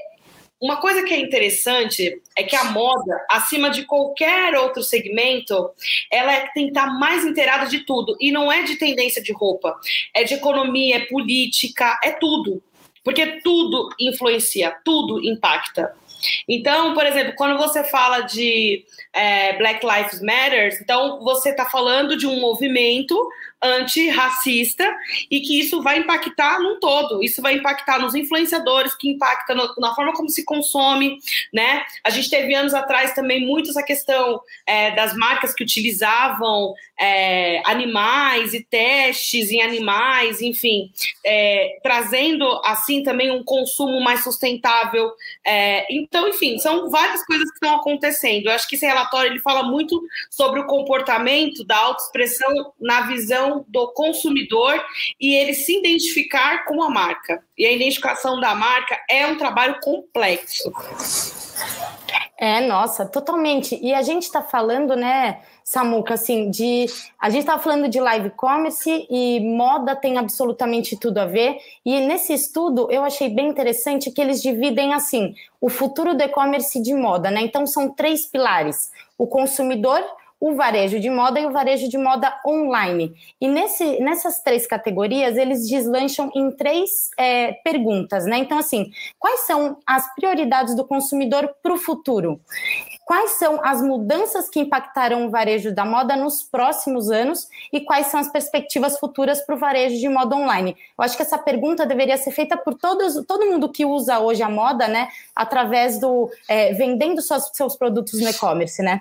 B: uma coisa que é interessante é que a moda, acima de qualquer outro segmento, ela é, tem que estar mais inteirada de tudo. E não é de tendência de roupa, é de economia, é política, é tudo. Porque tudo influencia, tudo impacta. Então, por exemplo, quando você fala de é, Black Lives Matter, então você está falando de um movimento antirracista e que isso vai impactar num todo. Isso vai impactar nos influenciadores, que impacta no, na forma como se consome, né? A gente teve anos atrás também muito essa questão é, das marcas que utilizavam é, animais e testes em animais, enfim, é, trazendo assim também um consumo mais sustentável. É, então, enfim, são várias coisas que estão acontecendo. Eu acho que esse relatório ele fala muito sobre o comportamento da autoexpressão na visão do consumidor e ele se identificar com a marca. E a identificação da marca é um trabalho complexo.
A: É, nossa, totalmente. E a gente está falando, né, Samuca, assim, de. A gente estava falando de live commerce e moda tem absolutamente tudo a ver. E nesse estudo eu achei bem interessante que eles dividem assim o futuro do e-commerce de moda, né? Então são três pilares: o consumidor, o varejo de moda e o varejo de moda online. E nesse, nessas três categorias, eles deslancham em três é, perguntas, né? Então, assim, quais são as prioridades do consumidor para o futuro? Quais são as mudanças que impactarão o varejo da moda nos próximos anos e quais são as perspectivas futuras para o varejo de moda online? Eu acho que essa pergunta deveria ser feita por todos, todo mundo que usa hoje a moda, né? Através do é, vendendo seus, seus produtos no e-commerce, né?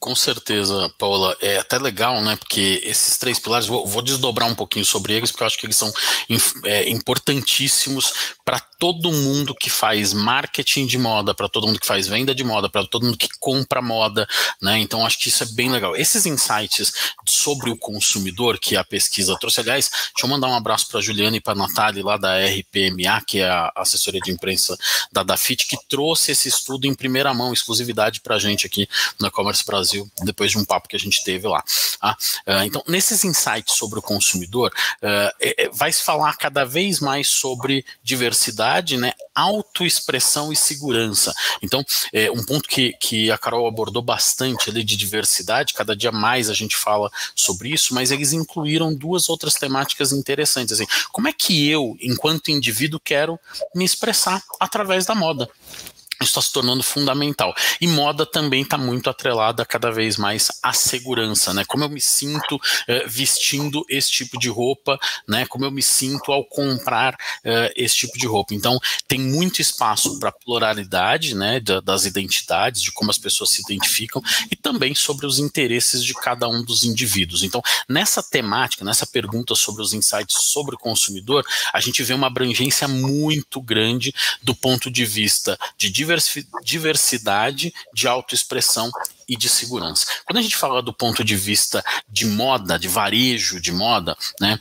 C: Com certeza, Paula. É até legal, né? Porque esses três pilares, vou, vou desdobrar um pouquinho sobre eles, porque eu acho que eles são é, importantíssimos para todo mundo que faz marketing de moda, para todo mundo que faz venda de moda, para todo mundo que compra moda, né? Então acho que isso é bem legal. Esses insights sobre o consumidor que a pesquisa trouxe, aliás, deixa eu mandar um abraço para Juliana e para Natália lá da RPMA, que é a assessoria de imprensa da Dafit, que trouxe esse estudo em primeira mão, exclusividade para a gente aqui no E-Commerce Brasil, depois de um papo que a gente teve lá. Ah, uh, então, nesses insights sobre o consumidor, uh, é, vai se falar cada vez mais sobre diversidade diversidade, né, autoexpressão e segurança. Então, é, um ponto que, que a Carol abordou bastante ali de diversidade, cada dia mais a gente fala sobre isso, mas eles incluíram duas outras temáticas interessantes. Assim, como é que eu, enquanto indivíduo, quero me expressar através da moda? Está se tornando fundamental. E moda também está muito atrelada cada vez mais à segurança, né? Como eu me sinto eh, vestindo esse tipo de roupa, né? Como eu me sinto ao comprar eh, esse tipo de roupa. Então, tem muito espaço para pluralidade, né? das identidades, de como as pessoas se identificam e também sobre os interesses de cada um dos indivíduos. Então, nessa temática, nessa pergunta sobre os insights sobre o consumidor, a gente vê uma abrangência muito grande do ponto de vista de diversidade, de autoexpressão e de segurança. Quando a gente fala do ponto de vista de moda, de varejo de moda, né?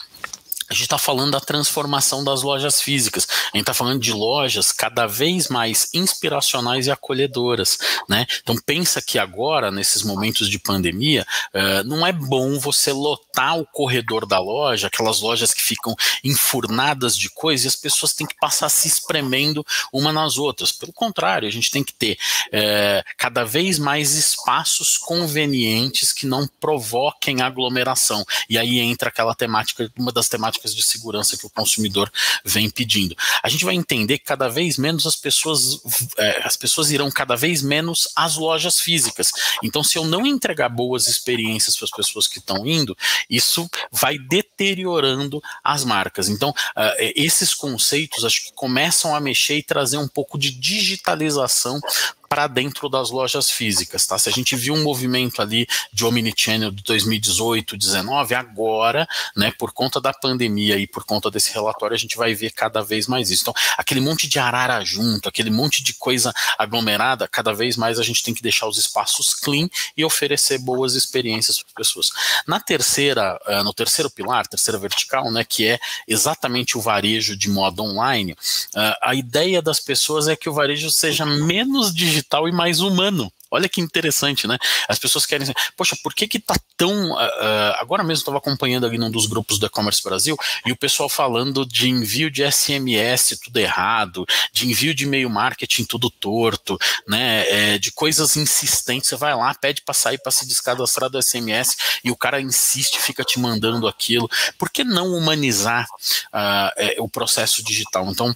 C: A gente está falando da transformação das lojas físicas. A gente está falando de lojas cada vez mais inspiracionais e acolhedoras, né? Então pensa que agora, nesses momentos de pandemia, uh, não é bom você lotar o corredor da loja, aquelas lojas que ficam enfurnadas de coisas e as pessoas têm que passar se espremendo uma nas outras. Pelo contrário, a gente tem que ter uh, cada vez mais espaços convenientes que não provoquem aglomeração. E aí entra aquela temática, uma das temáticas práticas de segurança que o consumidor vem pedindo. A gente vai entender que cada vez menos as pessoas, é, as pessoas irão cada vez menos às lojas físicas. Então, se eu não entregar boas experiências para as pessoas que estão indo, isso vai deteriorando as marcas. Então, uh, esses conceitos acho que começam a mexer e trazer um pouco de digitalização para dentro das lojas físicas, tá? Se a gente viu um movimento ali de omnichannel de 2018, 19, agora, né, por conta da pandemia e por conta desse relatório, a gente vai ver cada vez mais isso. Então, aquele monte de arara junto, aquele monte de coisa aglomerada, cada vez mais a gente tem que deixar os espaços clean e oferecer boas experiências para as pessoas. Na terceira, uh, no terceiro pilar, terceira vertical, né, que é exatamente o varejo de moda online, uh, a ideia das pessoas é que o varejo seja menos digital digital e mais humano. Olha que interessante, né? As pessoas querem. Poxa, por que que tá tão. Uh, agora mesmo estava acompanhando ali num dos grupos do E-Commerce Brasil e o pessoal falando de envio de SMS tudo errado, de envio de e-mail marketing tudo torto, né? É, de coisas insistentes. Você vai lá, pede para sair para se descadastrar do SMS e o cara insiste, fica te mandando aquilo. Por que não humanizar uh, é, o processo digital? Então,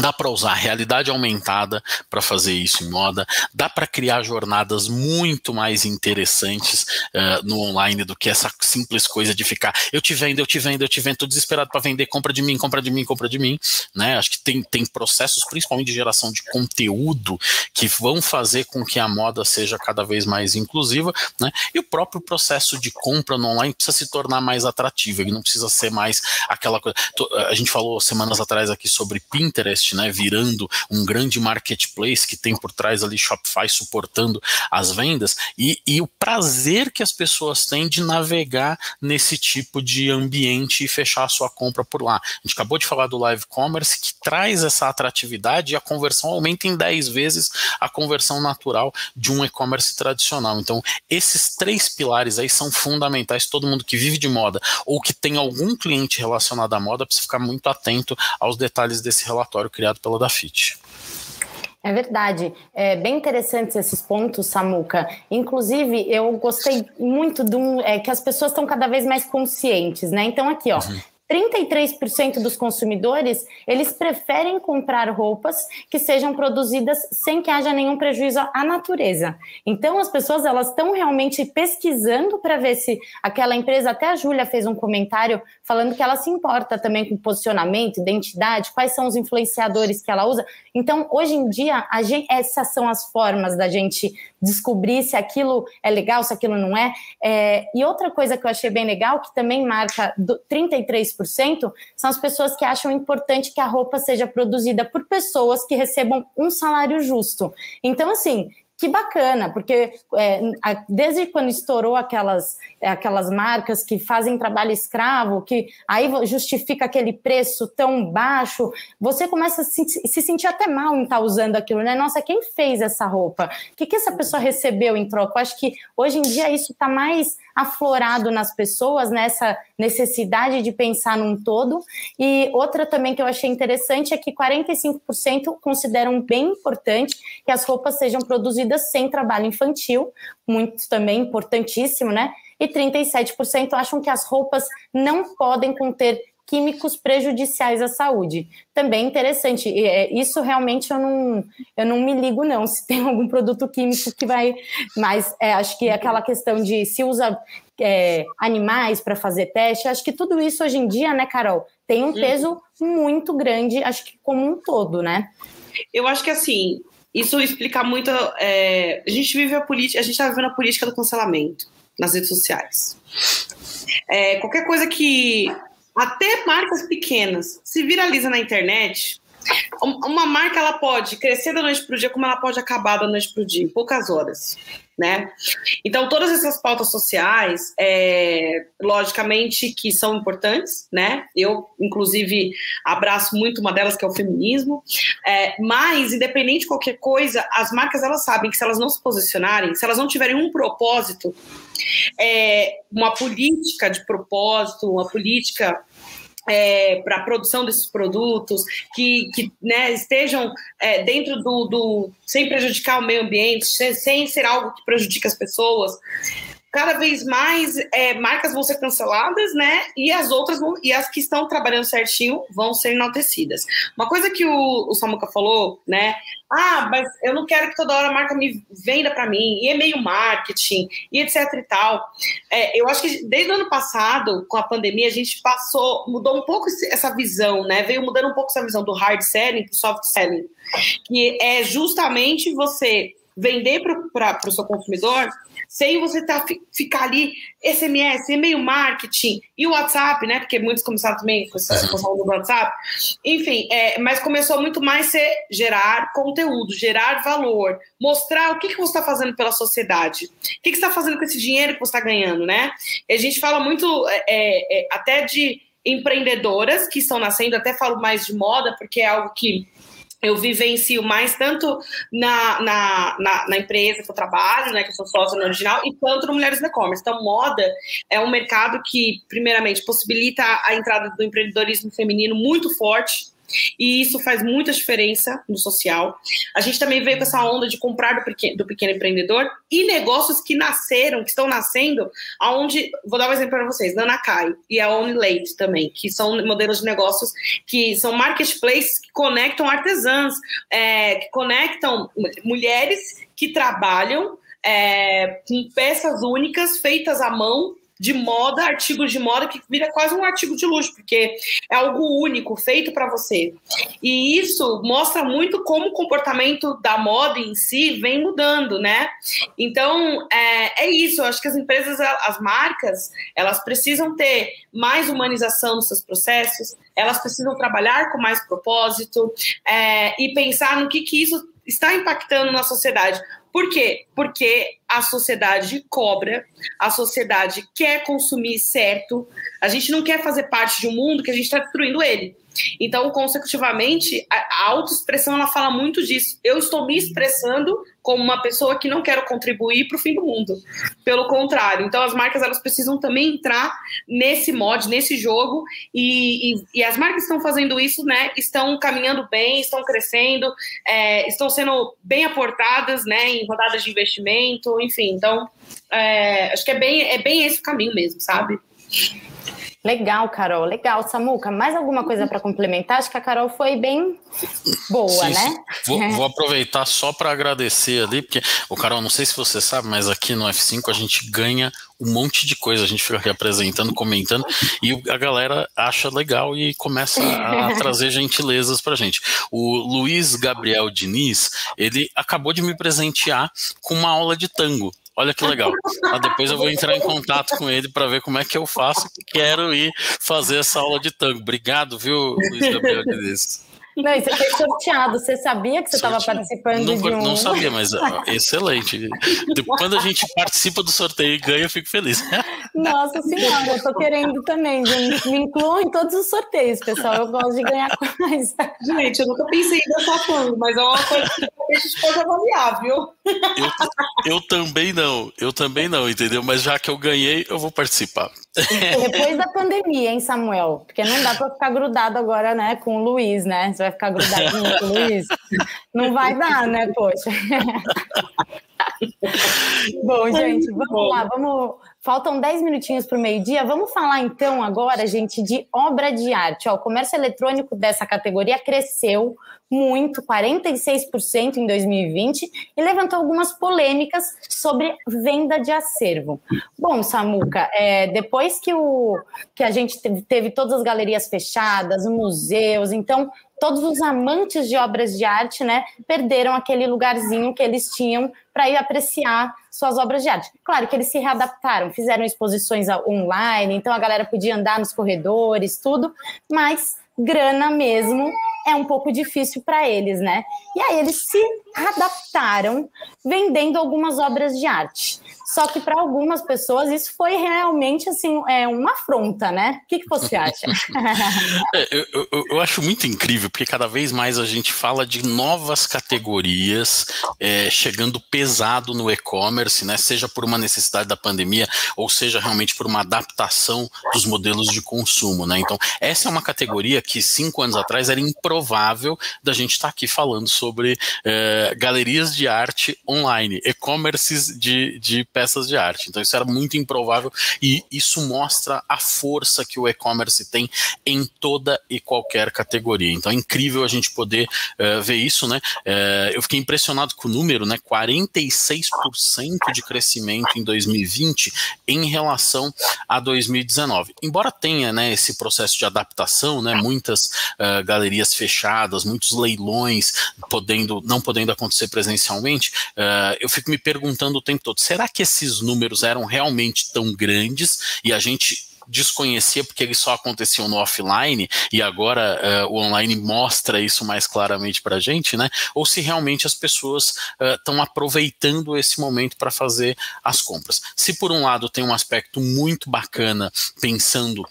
C: Dá para usar realidade aumentada para fazer isso em moda, dá para criar jornadas muito mais interessantes uh, no online do que essa simples coisa de ficar eu te vendo, eu te vendo, eu te vendo, tô desesperado para vender, compra de mim, compra de mim, compra de mim, né? Acho que tem, tem processos, principalmente de geração de conteúdo, que vão fazer com que a moda seja cada vez mais inclusiva, né? E o próprio processo de compra no online precisa se tornar mais atrativo, ele não precisa ser mais aquela coisa. A gente falou semanas atrás aqui sobre Pinterest né, virando um grande marketplace que tem por trás ali Shopify suportando as vendas e, e o prazer que as pessoas têm de navegar nesse tipo de ambiente e fechar a sua compra por lá. A gente acabou de falar do live commerce que traz essa atratividade e a conversão aumenta em 10 vezes a conversão natural de um e-commerce tradicional. Então, esses três pilares aí são fundamentais. Todo mundo que vive de moda ou que tem algum cliente relacionado à moda precisa ficar muito atento aos detalhes desse relatório criado pela Dafit.
A: É verdade. É bem interessantes esses pontos, Samuca. Inclusive, eu gostei muito do é, que as pessoas estão cada vez mais conscientes, né? Então, aqui, ó. Uhum. 33% dos consumidores, eles preferem comprar roupas que sejam produzidas sem que haja nenhum prejuízo à natureza. Então, as pessoas elas estão realmente pesquisando para ver se aquela empresa, até a Júlia fez um comentário falando que ela se importa também com posicionamento, identidade, quais são os influenciadores que ela usa. Então, hoje em dia, gente, essas são as formas da gente descobrir se aquilo é legal, se aquilo não é. é. E outra coisa que eu achei bem legal, que também marca 33%, são as pessoas que acham importante que a roupa seja produzida por pessoas que recebam um salário justo. Então, assim, que bacana, porque é, desde quando estourou aquelas, aquelas marcas que fazem trabalho escravo, que aí justifica aquele preço tão baixo, você começa a se, se sentir até mal em estar tá usando aquilo, né? Nossa, quem fez essa roupa? O que, que essa pessoa recebeu em troca? Eu acho que hoje em dia isso está mais aflorado nas pessoas, nessa necessidade de pensar num todo. E outra também que eu achei interessante é que 45% consideram bem importante que as roupas sejam produzidas sem trabalho infantil, muito também importantíssimo, né? E 37% acham que as roupas não podem conter químicos prejudiciais à saúde. Também interessante. É, isso realmente eu não, eu não me ligo, não, se tem algum produto químico que vai. Mas é, acho que é aquela questão de se usa é, animais para fazer teste, acho que tudo isso hoje em dia, né, Carol, tem um peso muito grande, acho que como um todo, né?
B: Eu acho que assim, isso explica muito. É, a gente vive a política, a gente está vivendo a política do cancelamento nas redes sociais. É, qualquer coisa que até marcas pequenas se viraliza na internet, uma marca ela pode crescer da noite para o dia, como ela pode acabar da noite para o dia, em poucas horas. Né? Então, todas essas pautas sociais, é, logicamente, que são importantes, né? Eu, inclusive, abraço muito uma delas, que é o feminismo. É, mas, independente de qualquer coisa, as marcas elas sabem que se elas não se posicionarem, se elas não tiverem um propósito, é, uma política de propósito, uma política é, para a produção desses produtos, que, que né, estejam é, dentro do, do. sem prejudicar o meio ambiente, sem, sem ser algo que prejudique as pessoas cada vez mais é, marcas vão ser canceladas, né? E as outras vão, e as que estão trabalhando certinho vão ser enaltecidas. Uma coisa que o, o Samuca falou, né? Ah, mas eu não quero que toda hora a marca me venda para mim, e e-mail marketing, e etc e tal. É, eu acho que desde o ano passado, com a pandemia, a gente passou, mudou um pouco essa visão, né? Veio mudando um pouco essa visão do hard selling para soft selling, que é justamente você vender para o seu consumidor sem você tá, ficar ali SMS, e-mail marketing e o WhatsApp, né? Porque muitos começaram também com essa questão do WhatsApp. Enfim, é, mas começou muito mais ser gerar conteúdo, gerar valor, mostrar o que, que você está fazendo pela sociedade, o que, que você está fazendo com esse dinheiro que você está ganhando, né? E a gente fala muito é, é, é, até de empreendedoras que estão nascendo, até falo mais de moda, porque é algo que eu vivencio mais tanto na, na, na, na, empresa que eu trabalho, né, que eu sou sócia no original, e quanto no Mulheres no E-Commerce. Então, moda é um mercado que, primeiramente, possibilita a entrada do empreendedorismo feminino muito forte, e isso faz muita diferença no social. A gente também veio com essa onda de comprar do pequeno, do pequeno empreendedor e negócios que nasceram, que estão nascendo, aonde, vou dar um exemplo para vocês, Nanakai e a OnlyLate também, que são modelos de negócios que são marketplaces que conectam artesãs, é, que conectam mulheres que trabalham é, com peças únicas feitas à mão de moda, artigos de moda, que vira quase um artigo de luxo, porque é algo único, feito para você. E isso mostra muito como o comportamento da moda em si vem mudando, né? Então, é, é isso. Eu acho que as empresas, as marcas, elas precisam ter mais humanização nos seus processos, elas precisam trabalhar com mais propósito é, e pensar no que, que isso está impactando na sociedade. Por quê? Porque a sociedade cobra, a sociedade quer consumir certo, a gente não quer fazer parte de um mundo que a gente está destruindo ele. Então, consecutivamente, a autoexpressão ela fala muito disso. Eu estou me expressando como uma pessoa que não quero contribuir para o fim do mundo. Pelo contrário. Então, as marcas elas precisam também entrar nesse mod, nesse jogo, e, e, e as marcas estão fazendo isso, né, estão caminhando bem, estão crescendo, é, estão sendo bem aportadas, né, em rodadas de investimento, enfim. Então, é, acho que é bem, é bem esse o caminho mesmo, sabe?
A: Legal, Carol, legal. Samuca, mais alguma coisa para complementar? Acho que a Carol foi bem boa, sim, né?
C: Vou, vou, aproveitar só para agradecer ali, porque o Carol, não sei se você sabe, mas aqui no F5 a gente ganha um monte de coisa, a gente fica aqui apresentando, comentando, e a galera acha legal e começa a trazer gentilezas pra gente. O Luiz Gabriel Diniz, ele acabou de me presentear com uma aula de tango. Olha que legal. Ah, depois eu vou entrar em contato com ele para ver como é que eu faço. Quero ir fazer essa aula de tango. Obrigado, viu, Luiz Gabriel.
A: Não, e você foi sorteado. Você sabia que você estava participando
C: não,
A: de um...
C: Não sabia, mas excelente. Quando a gente participa do sorteio e ganha, eu fico feliz.
A: Nossa senhora, eu tô querendo também. Me incluam em todos os sorteios, pessoal. Eu gosto de ganhar coisa.
B: Gente, eu nunca pensei nessa fundo, mas é uma coisa que a gente pode avaliar, viu?
C: Eu, eu também não, eu também não, entendeu? Mas já que eu ganhei, eu vou participar.
A: Depois da pandemia, hein, Samuel? Porque não dá para ficar grudado agora, né, com o Luiz, né? Você vai ficar grudadinho com o Luiz? Não vai dar, né, poxa? Bom, gente, vamos lá, vamos. Faltam 10 minutinhos para o meio-dia. Vamos falar então agora, gente, de obra de arte. Ó, o comércio eletrônico dessa categoria cresceu muito, 46% em 2020, e levantou algumas polêmicas sobre venda de acervo. Bom, Samuca, é, depois que, o, que a gente teve, teve todas as galerias fechadas, museus, então todos os amantes de obras de arte, né, perderam aquele lugarzinho que eles tinham para ir apreciar suas obras de arte. Claro que eles se readaptaram, fizeram exposições online, então a galera podia andar nos corredores, tudo, mas grana mesmo é um pouco difícil para eles, né? E aí eles se adaptaram vendendo algumas obras de arte. Só que para algumas pessoas isso foi realmente assim é uma afronta, né? O que, que você acha?
C: é, eu, eu, eu, acho muito incrível porque cada vez mais a gente fala de novas categorias é, chegando pesado no e-commerce, né? Seja por uma necessidade da pandemia ou seja realmente por uma adaptação dos modelos de consumo, né? Então essa é uma categoria que cinco anos atrás era improvável da gente estar tá aqui falando sobre é, galerias de arte online, e-commerces de, de peças de arte. Então isso era muito improvável e isso mostra a força que o e-commerce tem em toda e qualquer categoria. Então é incrível a gente poder uh, ver isso, né? Uh, eu fiquei impressionado com o número, né? 46% de crescimento em 2020 em relação a 2019. Embora tenha, né, esse processo de adaptação, né? Muitas uh, galerias fechadas, muitos leilões podendo não podendo acontecer presencialmente, eu fico me perguntando o tempo todo, será que esses números eram realmente tão grandes e a gente desconhecia porque eles só aconteciam no offline e agora uh, o online mostra isso mais claramente para a gente, né? Ou se realmente as pessoas estão uh, aproveitando esse momento para fazer as compras. Se por um lado tem um aspecto muito bacana pensando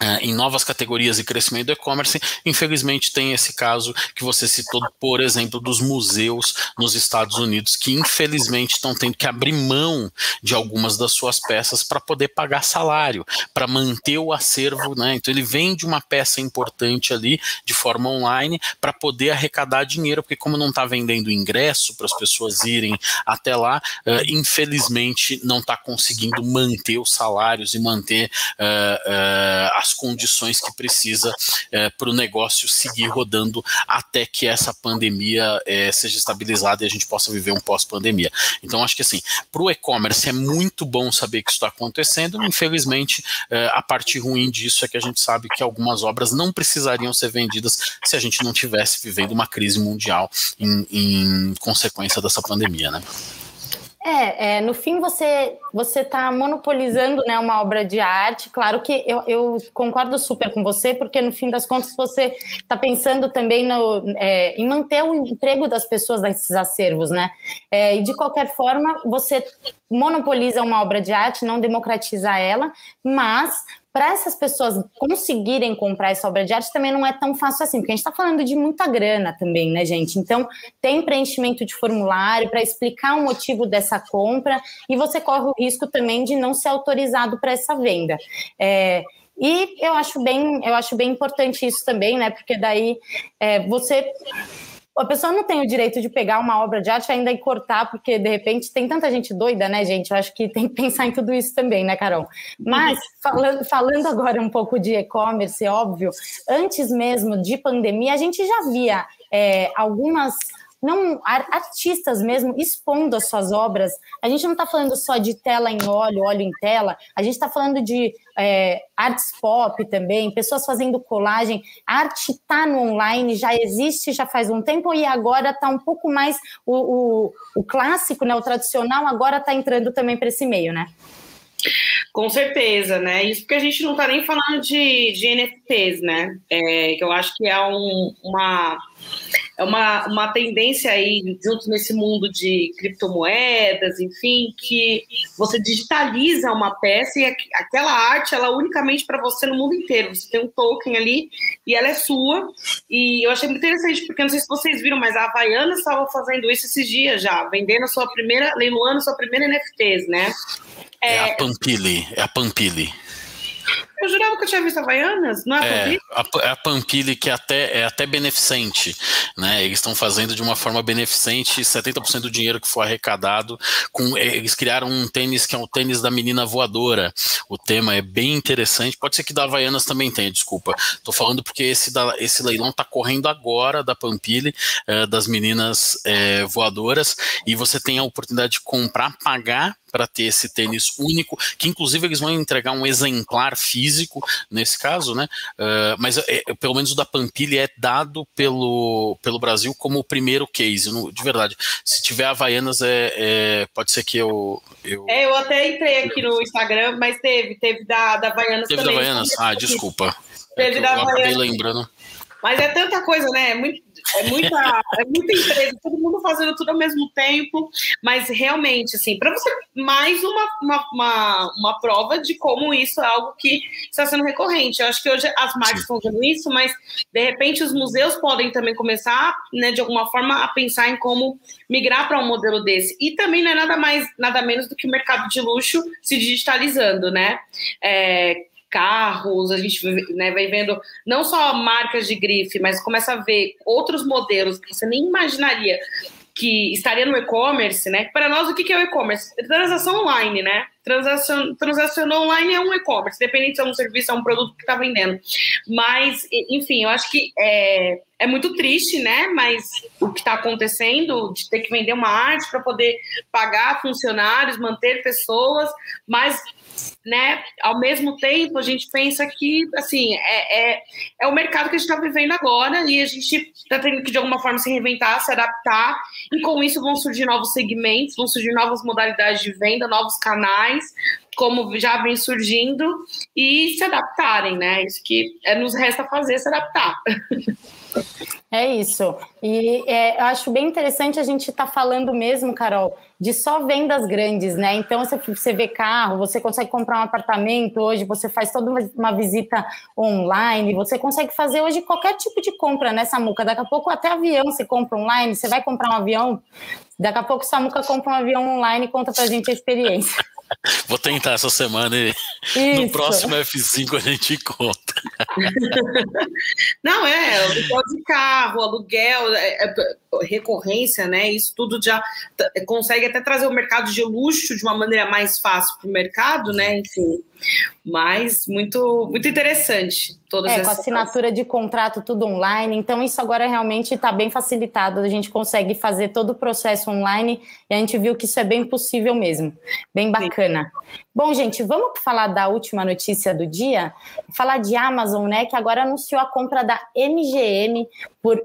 C: Uh, em novas categorias e crescimento do e-commerce, infelizmente tem esse caso que você citou, por exemplo, dos museus nos Estados Unidos, que infelizmente estão tendo que abrir mão de algumas das suas peças para poder pagar salário, para manter o acervo, né? Então ele vende uma peça importante ali de forma online para poder arrecadar dinheiro, porque como não está vendendo ingresso para as pessoas irem até lá, uh, infelizmente não está conseguindo manter os salários e manter uh, as condições que precisa é, para o negócio seguir rodando até que essa pandemia é, seja estabilizada e a gente possa viver um pós-pandemia. Então, acho que assim, para o e-commerce é muito bom saber que isso está acontecendo. Infelizmente, é, a parte ruim disso é que a gente sabe que algumas obras não precisariam ser vendidas se a gente não tivesse vivendo uma crise mundial em, em consequência dessa pandemia, né?
A: É, é, no fim você você está monopolizando né, uma obra de arte. Claro que eu, eu, concordo super com você, porque no fim das contas você está pensando também no, é, em manter o emprego das pessoas nesses acervos, né? É, e de qualquer forma você monopoliza uma obra de arte, não democratiza ela, mas para essas pessoas conseguirem comprar essa obra de arte também não é tão fácil assim, porque a gente está falando de muita grana também, né, gente? Então, tem preenchimento de formulário para explicar o motivo dessa compra e você corre o risco também de não ser autorizado para essa venda. É, e eu acho bem, eu acho bem importante isso também, né? Porque daí é, você a pessoa não tem o direito de pegar uma obra de arte ainda e cortar, porque de repente tem tanta gente doida, né, gente? Eu acho que tem que pensar em tudo isso também, né, Carol? Mas falando, falando agora um pouco de e-commerce, óbvio, antes mesmo de pandemia, a gente já via é, algumas não artistas mesmo expondo as suas obras. A gente não está falando só de tela em óleo, óleo em tela. A gente está falando de é, artes pop também, pessoas fazendo colagem. A arte está no online, já existe já faz um tempo e agora está um pouco mais o, o, o, clássico, né, o tradicional. Agora está entrando também para esse meio, né?
B: Com certeza, né? Isso porque a gente não está nem falando de, de NFTs, né? É, que eu acho que é um, uma é uma, uma tendência aí, junto nesse mundo de criptomoedas, enfim, que você digitaliza uma peça e aquela arte, ela é unicamente para você no mundo inteiro. Você tem um token ali e ela é sua. E eu achei muito interessante, porque não sei se vocês viram, mas a Havaiana estava fazendo isso esses dias já, vendendo a sua primeira, leiloando a sua primeira NFTs, né?
C: É, é a Pampili, é a Pampili.
B: Eu jurava que eu tinha visto Havaianas, não é,
C: é a, a, a Pampili que é até, é até beneficente, né? Eles estão fazendo de uma forma beneficente 70% do dinheiro que foi arrecadado. Com, é, eles criaram um tênis que é o tênis da menina voadora. O tema é bem interessante. Pode ser que da Havaianas também tenha, desculpa. Tô falando porque esse, da, esse leilão tá correndo agora da Pampili, é, das meninas é, voadoras, e você tem a oportunidade de comprar, pagar para ter esse tênis único, que inclusive eles vão entregar um exemplar físico nesse caso, né? Uh, mas é, pelo menos o da Pampilha é dado pelo, pelo Brasil como o primeiro case, no, de verdade. Se tiver Havaianas, é, é, pode ser que eu,
B: eu. É, eu até entrei aqui no Instagram, mas teve, teve da, da Havaianas
C: teve
B: também.
C: Teve da Havaianas? Ah, desculpa.
B: Teve
C: é
B: da Havaianas.
C: lembrando.
B: Mas é tanta coisa, né? É muito, é muita, é muita empresa, todo mundo fazendo tudo ao mesmo tempo, mas realmente, assim, para você, mais uma, uma, uma, uma, prova de como isso é algo que está sendo recorrente. Eu acho que hoje as marcas estão fazendo isso, mas de repente os museus podem também começar, né, de alguma forma, a pensar em como migrar para um modelo desse. E também não é nada mais, nada menos do que o mercado de luxo se digitalizando, né? É, carros, a gente né, vai vendo não só marcas de grife, mas começa a ver outros modelos que você nem imaginaria que estaria no e-commerce, né? Para nós, o que é o e-commerce? Transação online, né? Transação, transação online é um e-commerce, independente se é um serviço, é um produto que está vendendo. Mas, enfim, eu acho que é, é muito triste, né? Mas o que está acontecendo, de ter que vender uma arte para poder pagar funcionários, manter pessoas, mas né? Ao mesmo tempo, a gente pensa que, assim, é, é, é o mercado que a gente está vivendo agora e a gente está tendo que, de alguma forma, se reinventar, se adaptar, e com isso vão surgir novos segmentos, vão surgir novas modalidades de venda, novos canais, como já vem surgindo, e se adaptarem, né? Isso que é, nos resta fazer, se adaptar.
A: É isso. E é, eu acho bem interessante a gente estar tá falando mesmo, Carol, de só vendas grandes, né? Então, você, vê carro, você consegue comprar um apartamento hoje, você faz toda uma, visita online, você consegue fazer hoje qualquer tipo de compra nessa muca. Daqui a pouco até avião você compra online, você vai comprar um avião, daqui a pouco Samuca compra um avião online e conta pra gente a experiência.
C: Vou tentar essa semana e Isso. no próximo F5 a gente conta.
B: Não, é, aluguel de carro, aluguel, é, é, recorrência, né? Isso tudo já consegue até trazer o mercado de luxo de uma maneira mais fácil para o mercado, né? Enfim. Mas muito, muito interessante.
A: Todas é, com assinatura de contrato tudo online. Então, isso agora realmente está bem facilitado. A gente consegue fazer todo o processo online e a gente viu que isso é bem possível mesmo. Bem bacana. Sim. Bom, gente, vamos falar da última notícia do dia? Falar de Amazon, né? Que agora anunciou a compra da MGM por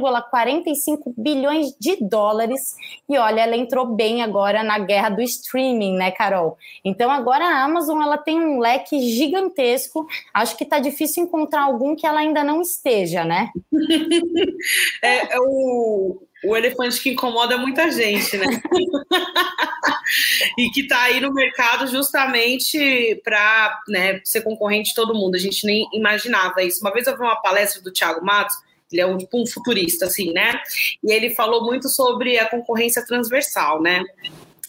A: 8,45 bilhões de dólares. E olha, ela entrou bem agora na guerra do streaming, né, Carol? Então agora a Amazon ela tem um leque gigantesco. Acho que tá difícil encontrar algum que ela ainda não esteja, né?
B: é, é o o elefante que incomoda muita gente, né? e que está aí no mercado justamente para né, ser concorrente de todo mundo. A gente nem imaginava isso. Uma vez eu vi uma palestra do Thiago Matos, ele é um, tipo um futurista, assim, né? E ele falou muito sobre a concorrência transversal, né?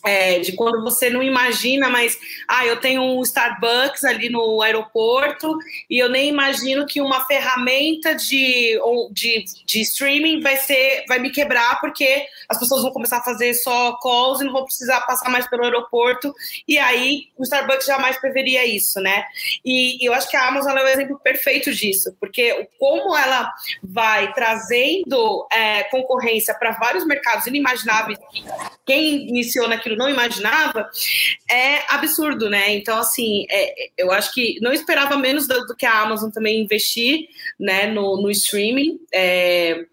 B: É, de quando você não imagina, mas ah, eu tenho um Starbucks ali no aeroporto e eu nem imagino que uma ferramenta de, de, de streaming vai ser vai me quebrar porque as pessoas vão começar a fazer só calls e não vão precisar passar mais pelo aeroporto e aí o Starbucks jamais preveria isso, né? E, e eu acho que a Amazon é um exemplo perfeito disso, porque como ela vai trazendo é, concorrência para vários mercados inimagináveis, quem iniciou naquilo não imaginava, é absurdo, né? Então, assim, é, eu acho que não esperava menos do, do, que a Amazon também investir né, no, no streaming. É,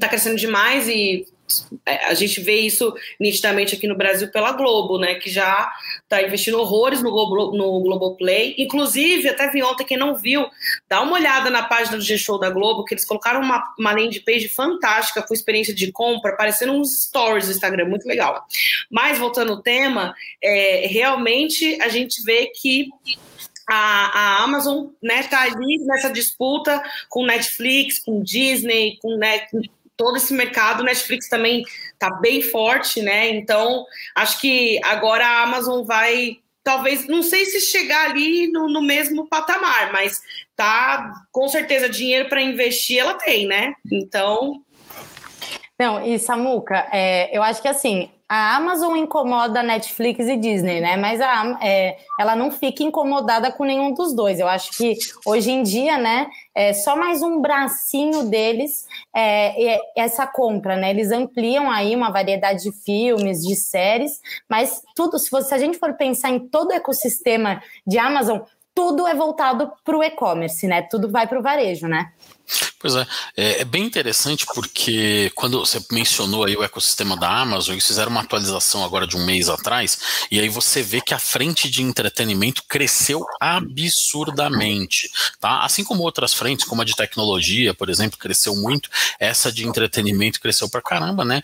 B: tá crescendo demais e a gente vê isso nitidamente aqui no Brasil pela Globo, né? Que já está investindo horrores no, Globo, no Globoplay. Inclusive, até vi ontem, quem não viu, dá uma olhada na página do G-Show da Globo, que eles colocaram uma, uma landing page fantástica com experiência de compra, parecendo uns stories do Instagram, muito legal. Mas, voltando ao tema, é, realmente a gente vê que a, a Amazon né, tá ali nessa disputa com Netflix, com Disney, com, né, todo esse mercado. Netflix também tá bem forte, né? Então, acho que agora a Amazon vai, talvez, não sei se chegar ali no, no mesmo patamar, mas tá com certeza dinheiro para investir ela tem, né? Então.
A: Não, e Samuca, é, eu acho que assim, a Amazon incomoda Netflix e Disney, né? Mas a, é, ela não fica incomodada com nenhum dos dois. Eu acho que hoje em dia, né, é só mais um bracinho deles é, é essa compra, né? Eles ampliam aí uma variedade de filmes, de séries, mas tudo, se, você, se a gente for pensar em todo o ecossistema de Amazon, tudo é voltado para o e-commerce, né? Tudo vai para o varejo, né?
C: Pois é, é, é, bem interessante porque quando você mencionou aí o ecossistema da Amazon, eles fizeram uma atualização agora de um mês atrás, e aí você vê que a frente de entretenimento cresceu absurdamente, tá? Assim como outras frentes, como a de tecnologia, por exemplo, cresceu muito, essa de entretenimento cresceu pra caramba, né?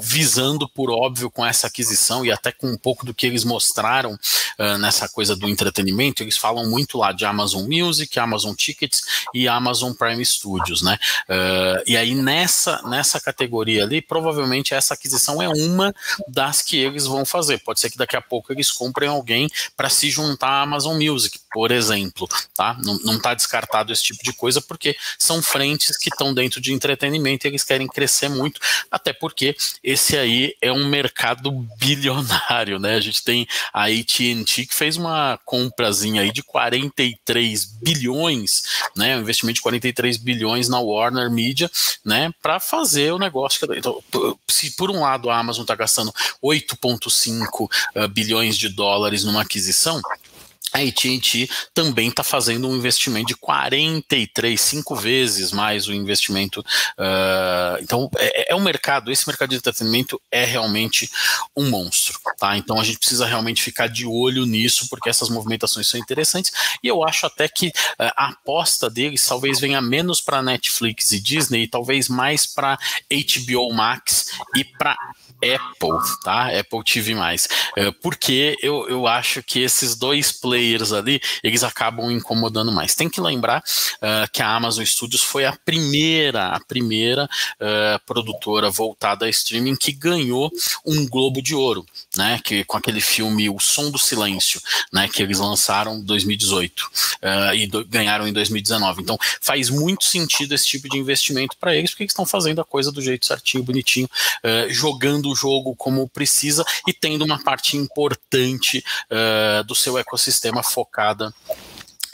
C: Visando, por óbvio, com essa aquisição e até com um pouco do que eles mostraram uh, nessa coisa do entretenimento, eles falam muito lá de Amazon Music, Amazon Tickets e Amazon Prime Studios, né? Uh, e aí nessa, nessa categoria ali, provavelmente essa aquisição é uma das que eles vão fazer. Pode ser que daqui a pouco eles comprem alguém para se juntar à Amazon Music, por exemplo, tá? Não está descartado esse tipo de coisa porque são frentes que estão dentro de entretenimento e eles querem crescer muito, até porque esse aí é um mercado bilionário, né? A gente tem a AT&T que fez uma comprazinha aí de 43 bilhões, né? Um investimento de 43 bilhões na Warner Media, né, para fazer o negócio. Então, se por um lado a Amazon está gastando 8,5 uh, ah, bilhões de dólares numa aquisição, a AT&T também está fazendo um investimento de 43, cinco vezes mais o investimento. Uh, então, é, é, um mercado, esse mercado de entretenimento é realmente um monstro, tá? Então, a gente precisa realmente ficar de olho nisso, porque essas movimentações são interessantes, e eu acho até que uh, a aposta deles talvez venha menos para Netflix e Disney, e talvez mais para HBO Max e para Apple, tá? Apple TV+. Uh, porque eu, eu acho que esses dois players ali, eles acabam incomodando mais. Tem que lembrar uh, que a Amazon Studios foi a primeira, a primeira uh, produtora voltada a streaming que ganhou um Globo de Ouro, né? Que, com aquele filme O Som do Silêncio, né? Que eles lançaram em 2018 e do, ganharam em 2019. Então faz muito sentido esse tipo de investimento para eles, porque eles estão fazendo a coisa do jeito certinho, bonitinho, jogando o jogo como precisa e tendo uma parte importante uh, do seu ecossistema focada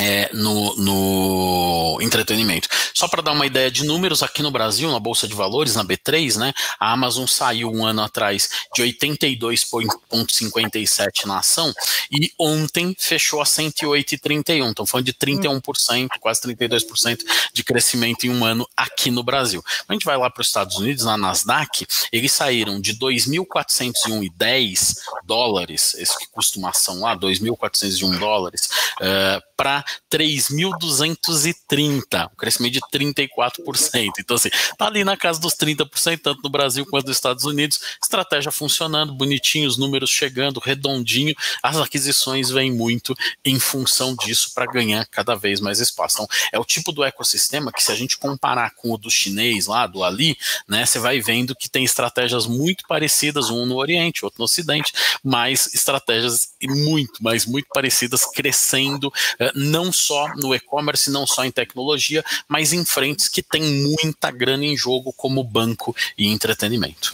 C: é, no, no, entretenimento. Só para dar uma ideia de números, aqui no Brasil, na Bolsa de Valores, na B3, né, a Amazon saiu um ano atrás de 82,57 na ação e ontem fechou a 108,31. Então, foi de 31%, quase 32% de crescimento em um ano aqui no Brasil. A gente vai lá para os Estados Unidos, na Nasdaq, eles saíram de 2.401,10 dólares, esse que custa uma ação lá, 2.401 dólares, uh, para 3.230, um crescimento de 34%. Então, assim, tá ali na casa dos 30%, tanto no Brasil quanto nos Estados Unidos, estratégia funcionando, bonitinho, os números chegando, redondinho, as aquisições vêm muito em função disso para ganhar cada vez mais espaço. Então, é o tipo do ecossistema que, se a gente comparar com o do chinês lá, do Ali, né, você vai vendo que tem estratégias muito parecidas, um no Oriente, outro no Ocidente, mas estratégias muito, mas muito parecidas, crescendo, eh, não só no e-commerce, não só em tecnologia, mas em frentes que tem muita grana em jogo, como banco e entretenimento.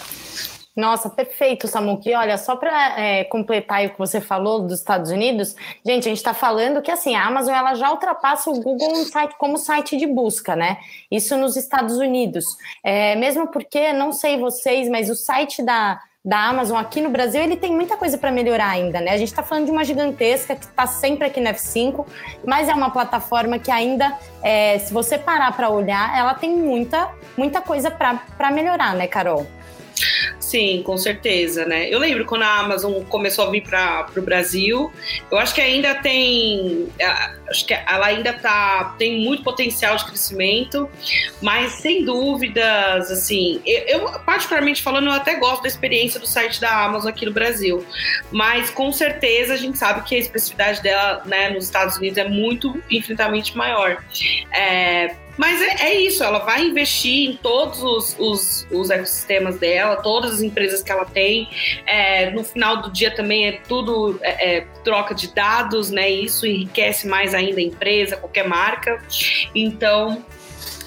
A: Nossa, perfeito, Samuki. Olha, só para é, completar o que você falou dos Estados Unidos, gente, a gente está falando que assim a Amazon ela já ultrapassa o Google como site de busca, né? Isso nos Estados Unidos. É, mesmo porque, não sei vocês, mas o site da, da Amazon aqui no Brasil, ele tem muita coisa para melhorar ainda, né? A gente está falando de uma gigantesca que está sempre aqui no F5, mas é uma plataforma que ainda, é, se você parar para olhar, ela tem muita, muita coisa para melhorar, né, Carol?
B: Sim, com certeza, né? Eu lembro quando a Amazon começou a vir para o Brasil, eu acho que ainda tem, acho que ela ainda tá, tem muito potencial de crescimento, mas sem dúvidas, assim, eu, eu particularmente falando, eu até gosto da experiência do site da Amazon aqui no Brasil, mas com certeza a gente sabe que a especificidade dela, né, nos Estados Unidos é muito infinitamente maior. É, mas é, é, isso, ela vai investir em todos os, os, os, ecossistemas dela, todas as empresas que ela tem. É, no final do dia também é tudo é, é, troca de dados, né? Isso enriquece mais ainda a empresa, qualquer marca. Então,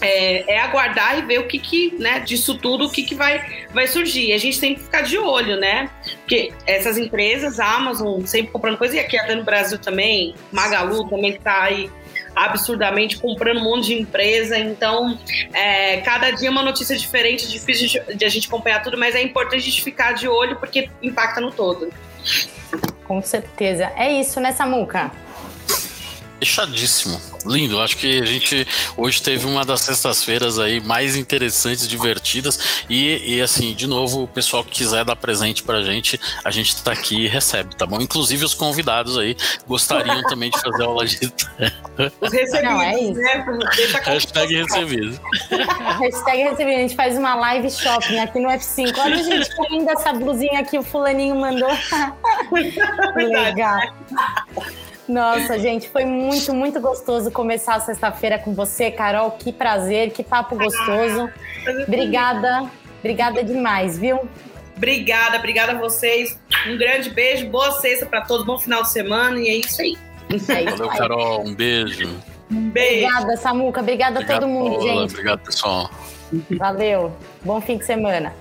B: é, é, aguardar e ver o que, que né, disso tudo, o que, que vai, vai surgir. A gente tem que ficar de olho, né? Porque essas empresas, a Amazon sempre comprando coisa, e aqui até no Brasil também, Magalu também está aí absurdamente, comprando um monte de empresa. Então, é, cada dia é uma notícia diferente, difícil de, de a gente acompanhar tudo, mas é importante a gente ficar de olho porque impacta no todo.
A: Com certeza. É isso, né, Samuca?
C: Fechadíssimo. Lindo. Acho que a gente hoje teve uma das sextas-feiras aí mais interessantes, divertidas. E, e, assim, de novo, o pessoal que quiser dar presente pra gente, a gente tá aqui e recebe, tá bom? Inclusive os convidados aí gostariam também de fazer aula de.
B: Os recebidos, Não, é isso. né?
C: Hashtag recebido.
A: Hashtag recebido. A gente faz uma live shopping aqui no F5. Olha, gente, que linda essa blusinha que o fulaninho mandou. Legal. Nossa, gente, foi muito, muito gostoso começar a sexta-feira com você, Carol. Que prazer, que papo gostoso. Obrigada, obrigada demais, viu?
B: Obrigada, obrigada a vocês. Um grande beijo, boa sexta para todos, bom final de semana e é isso aí.
C: Valeu, Carol, um beijo.
A: Um beijo. Obrigada, Samuca. Obrigada Obrigado, a todo mundo, Paula. gente.
C: Obrigado, pessoal.
A: Valeu. Bom fim de semana.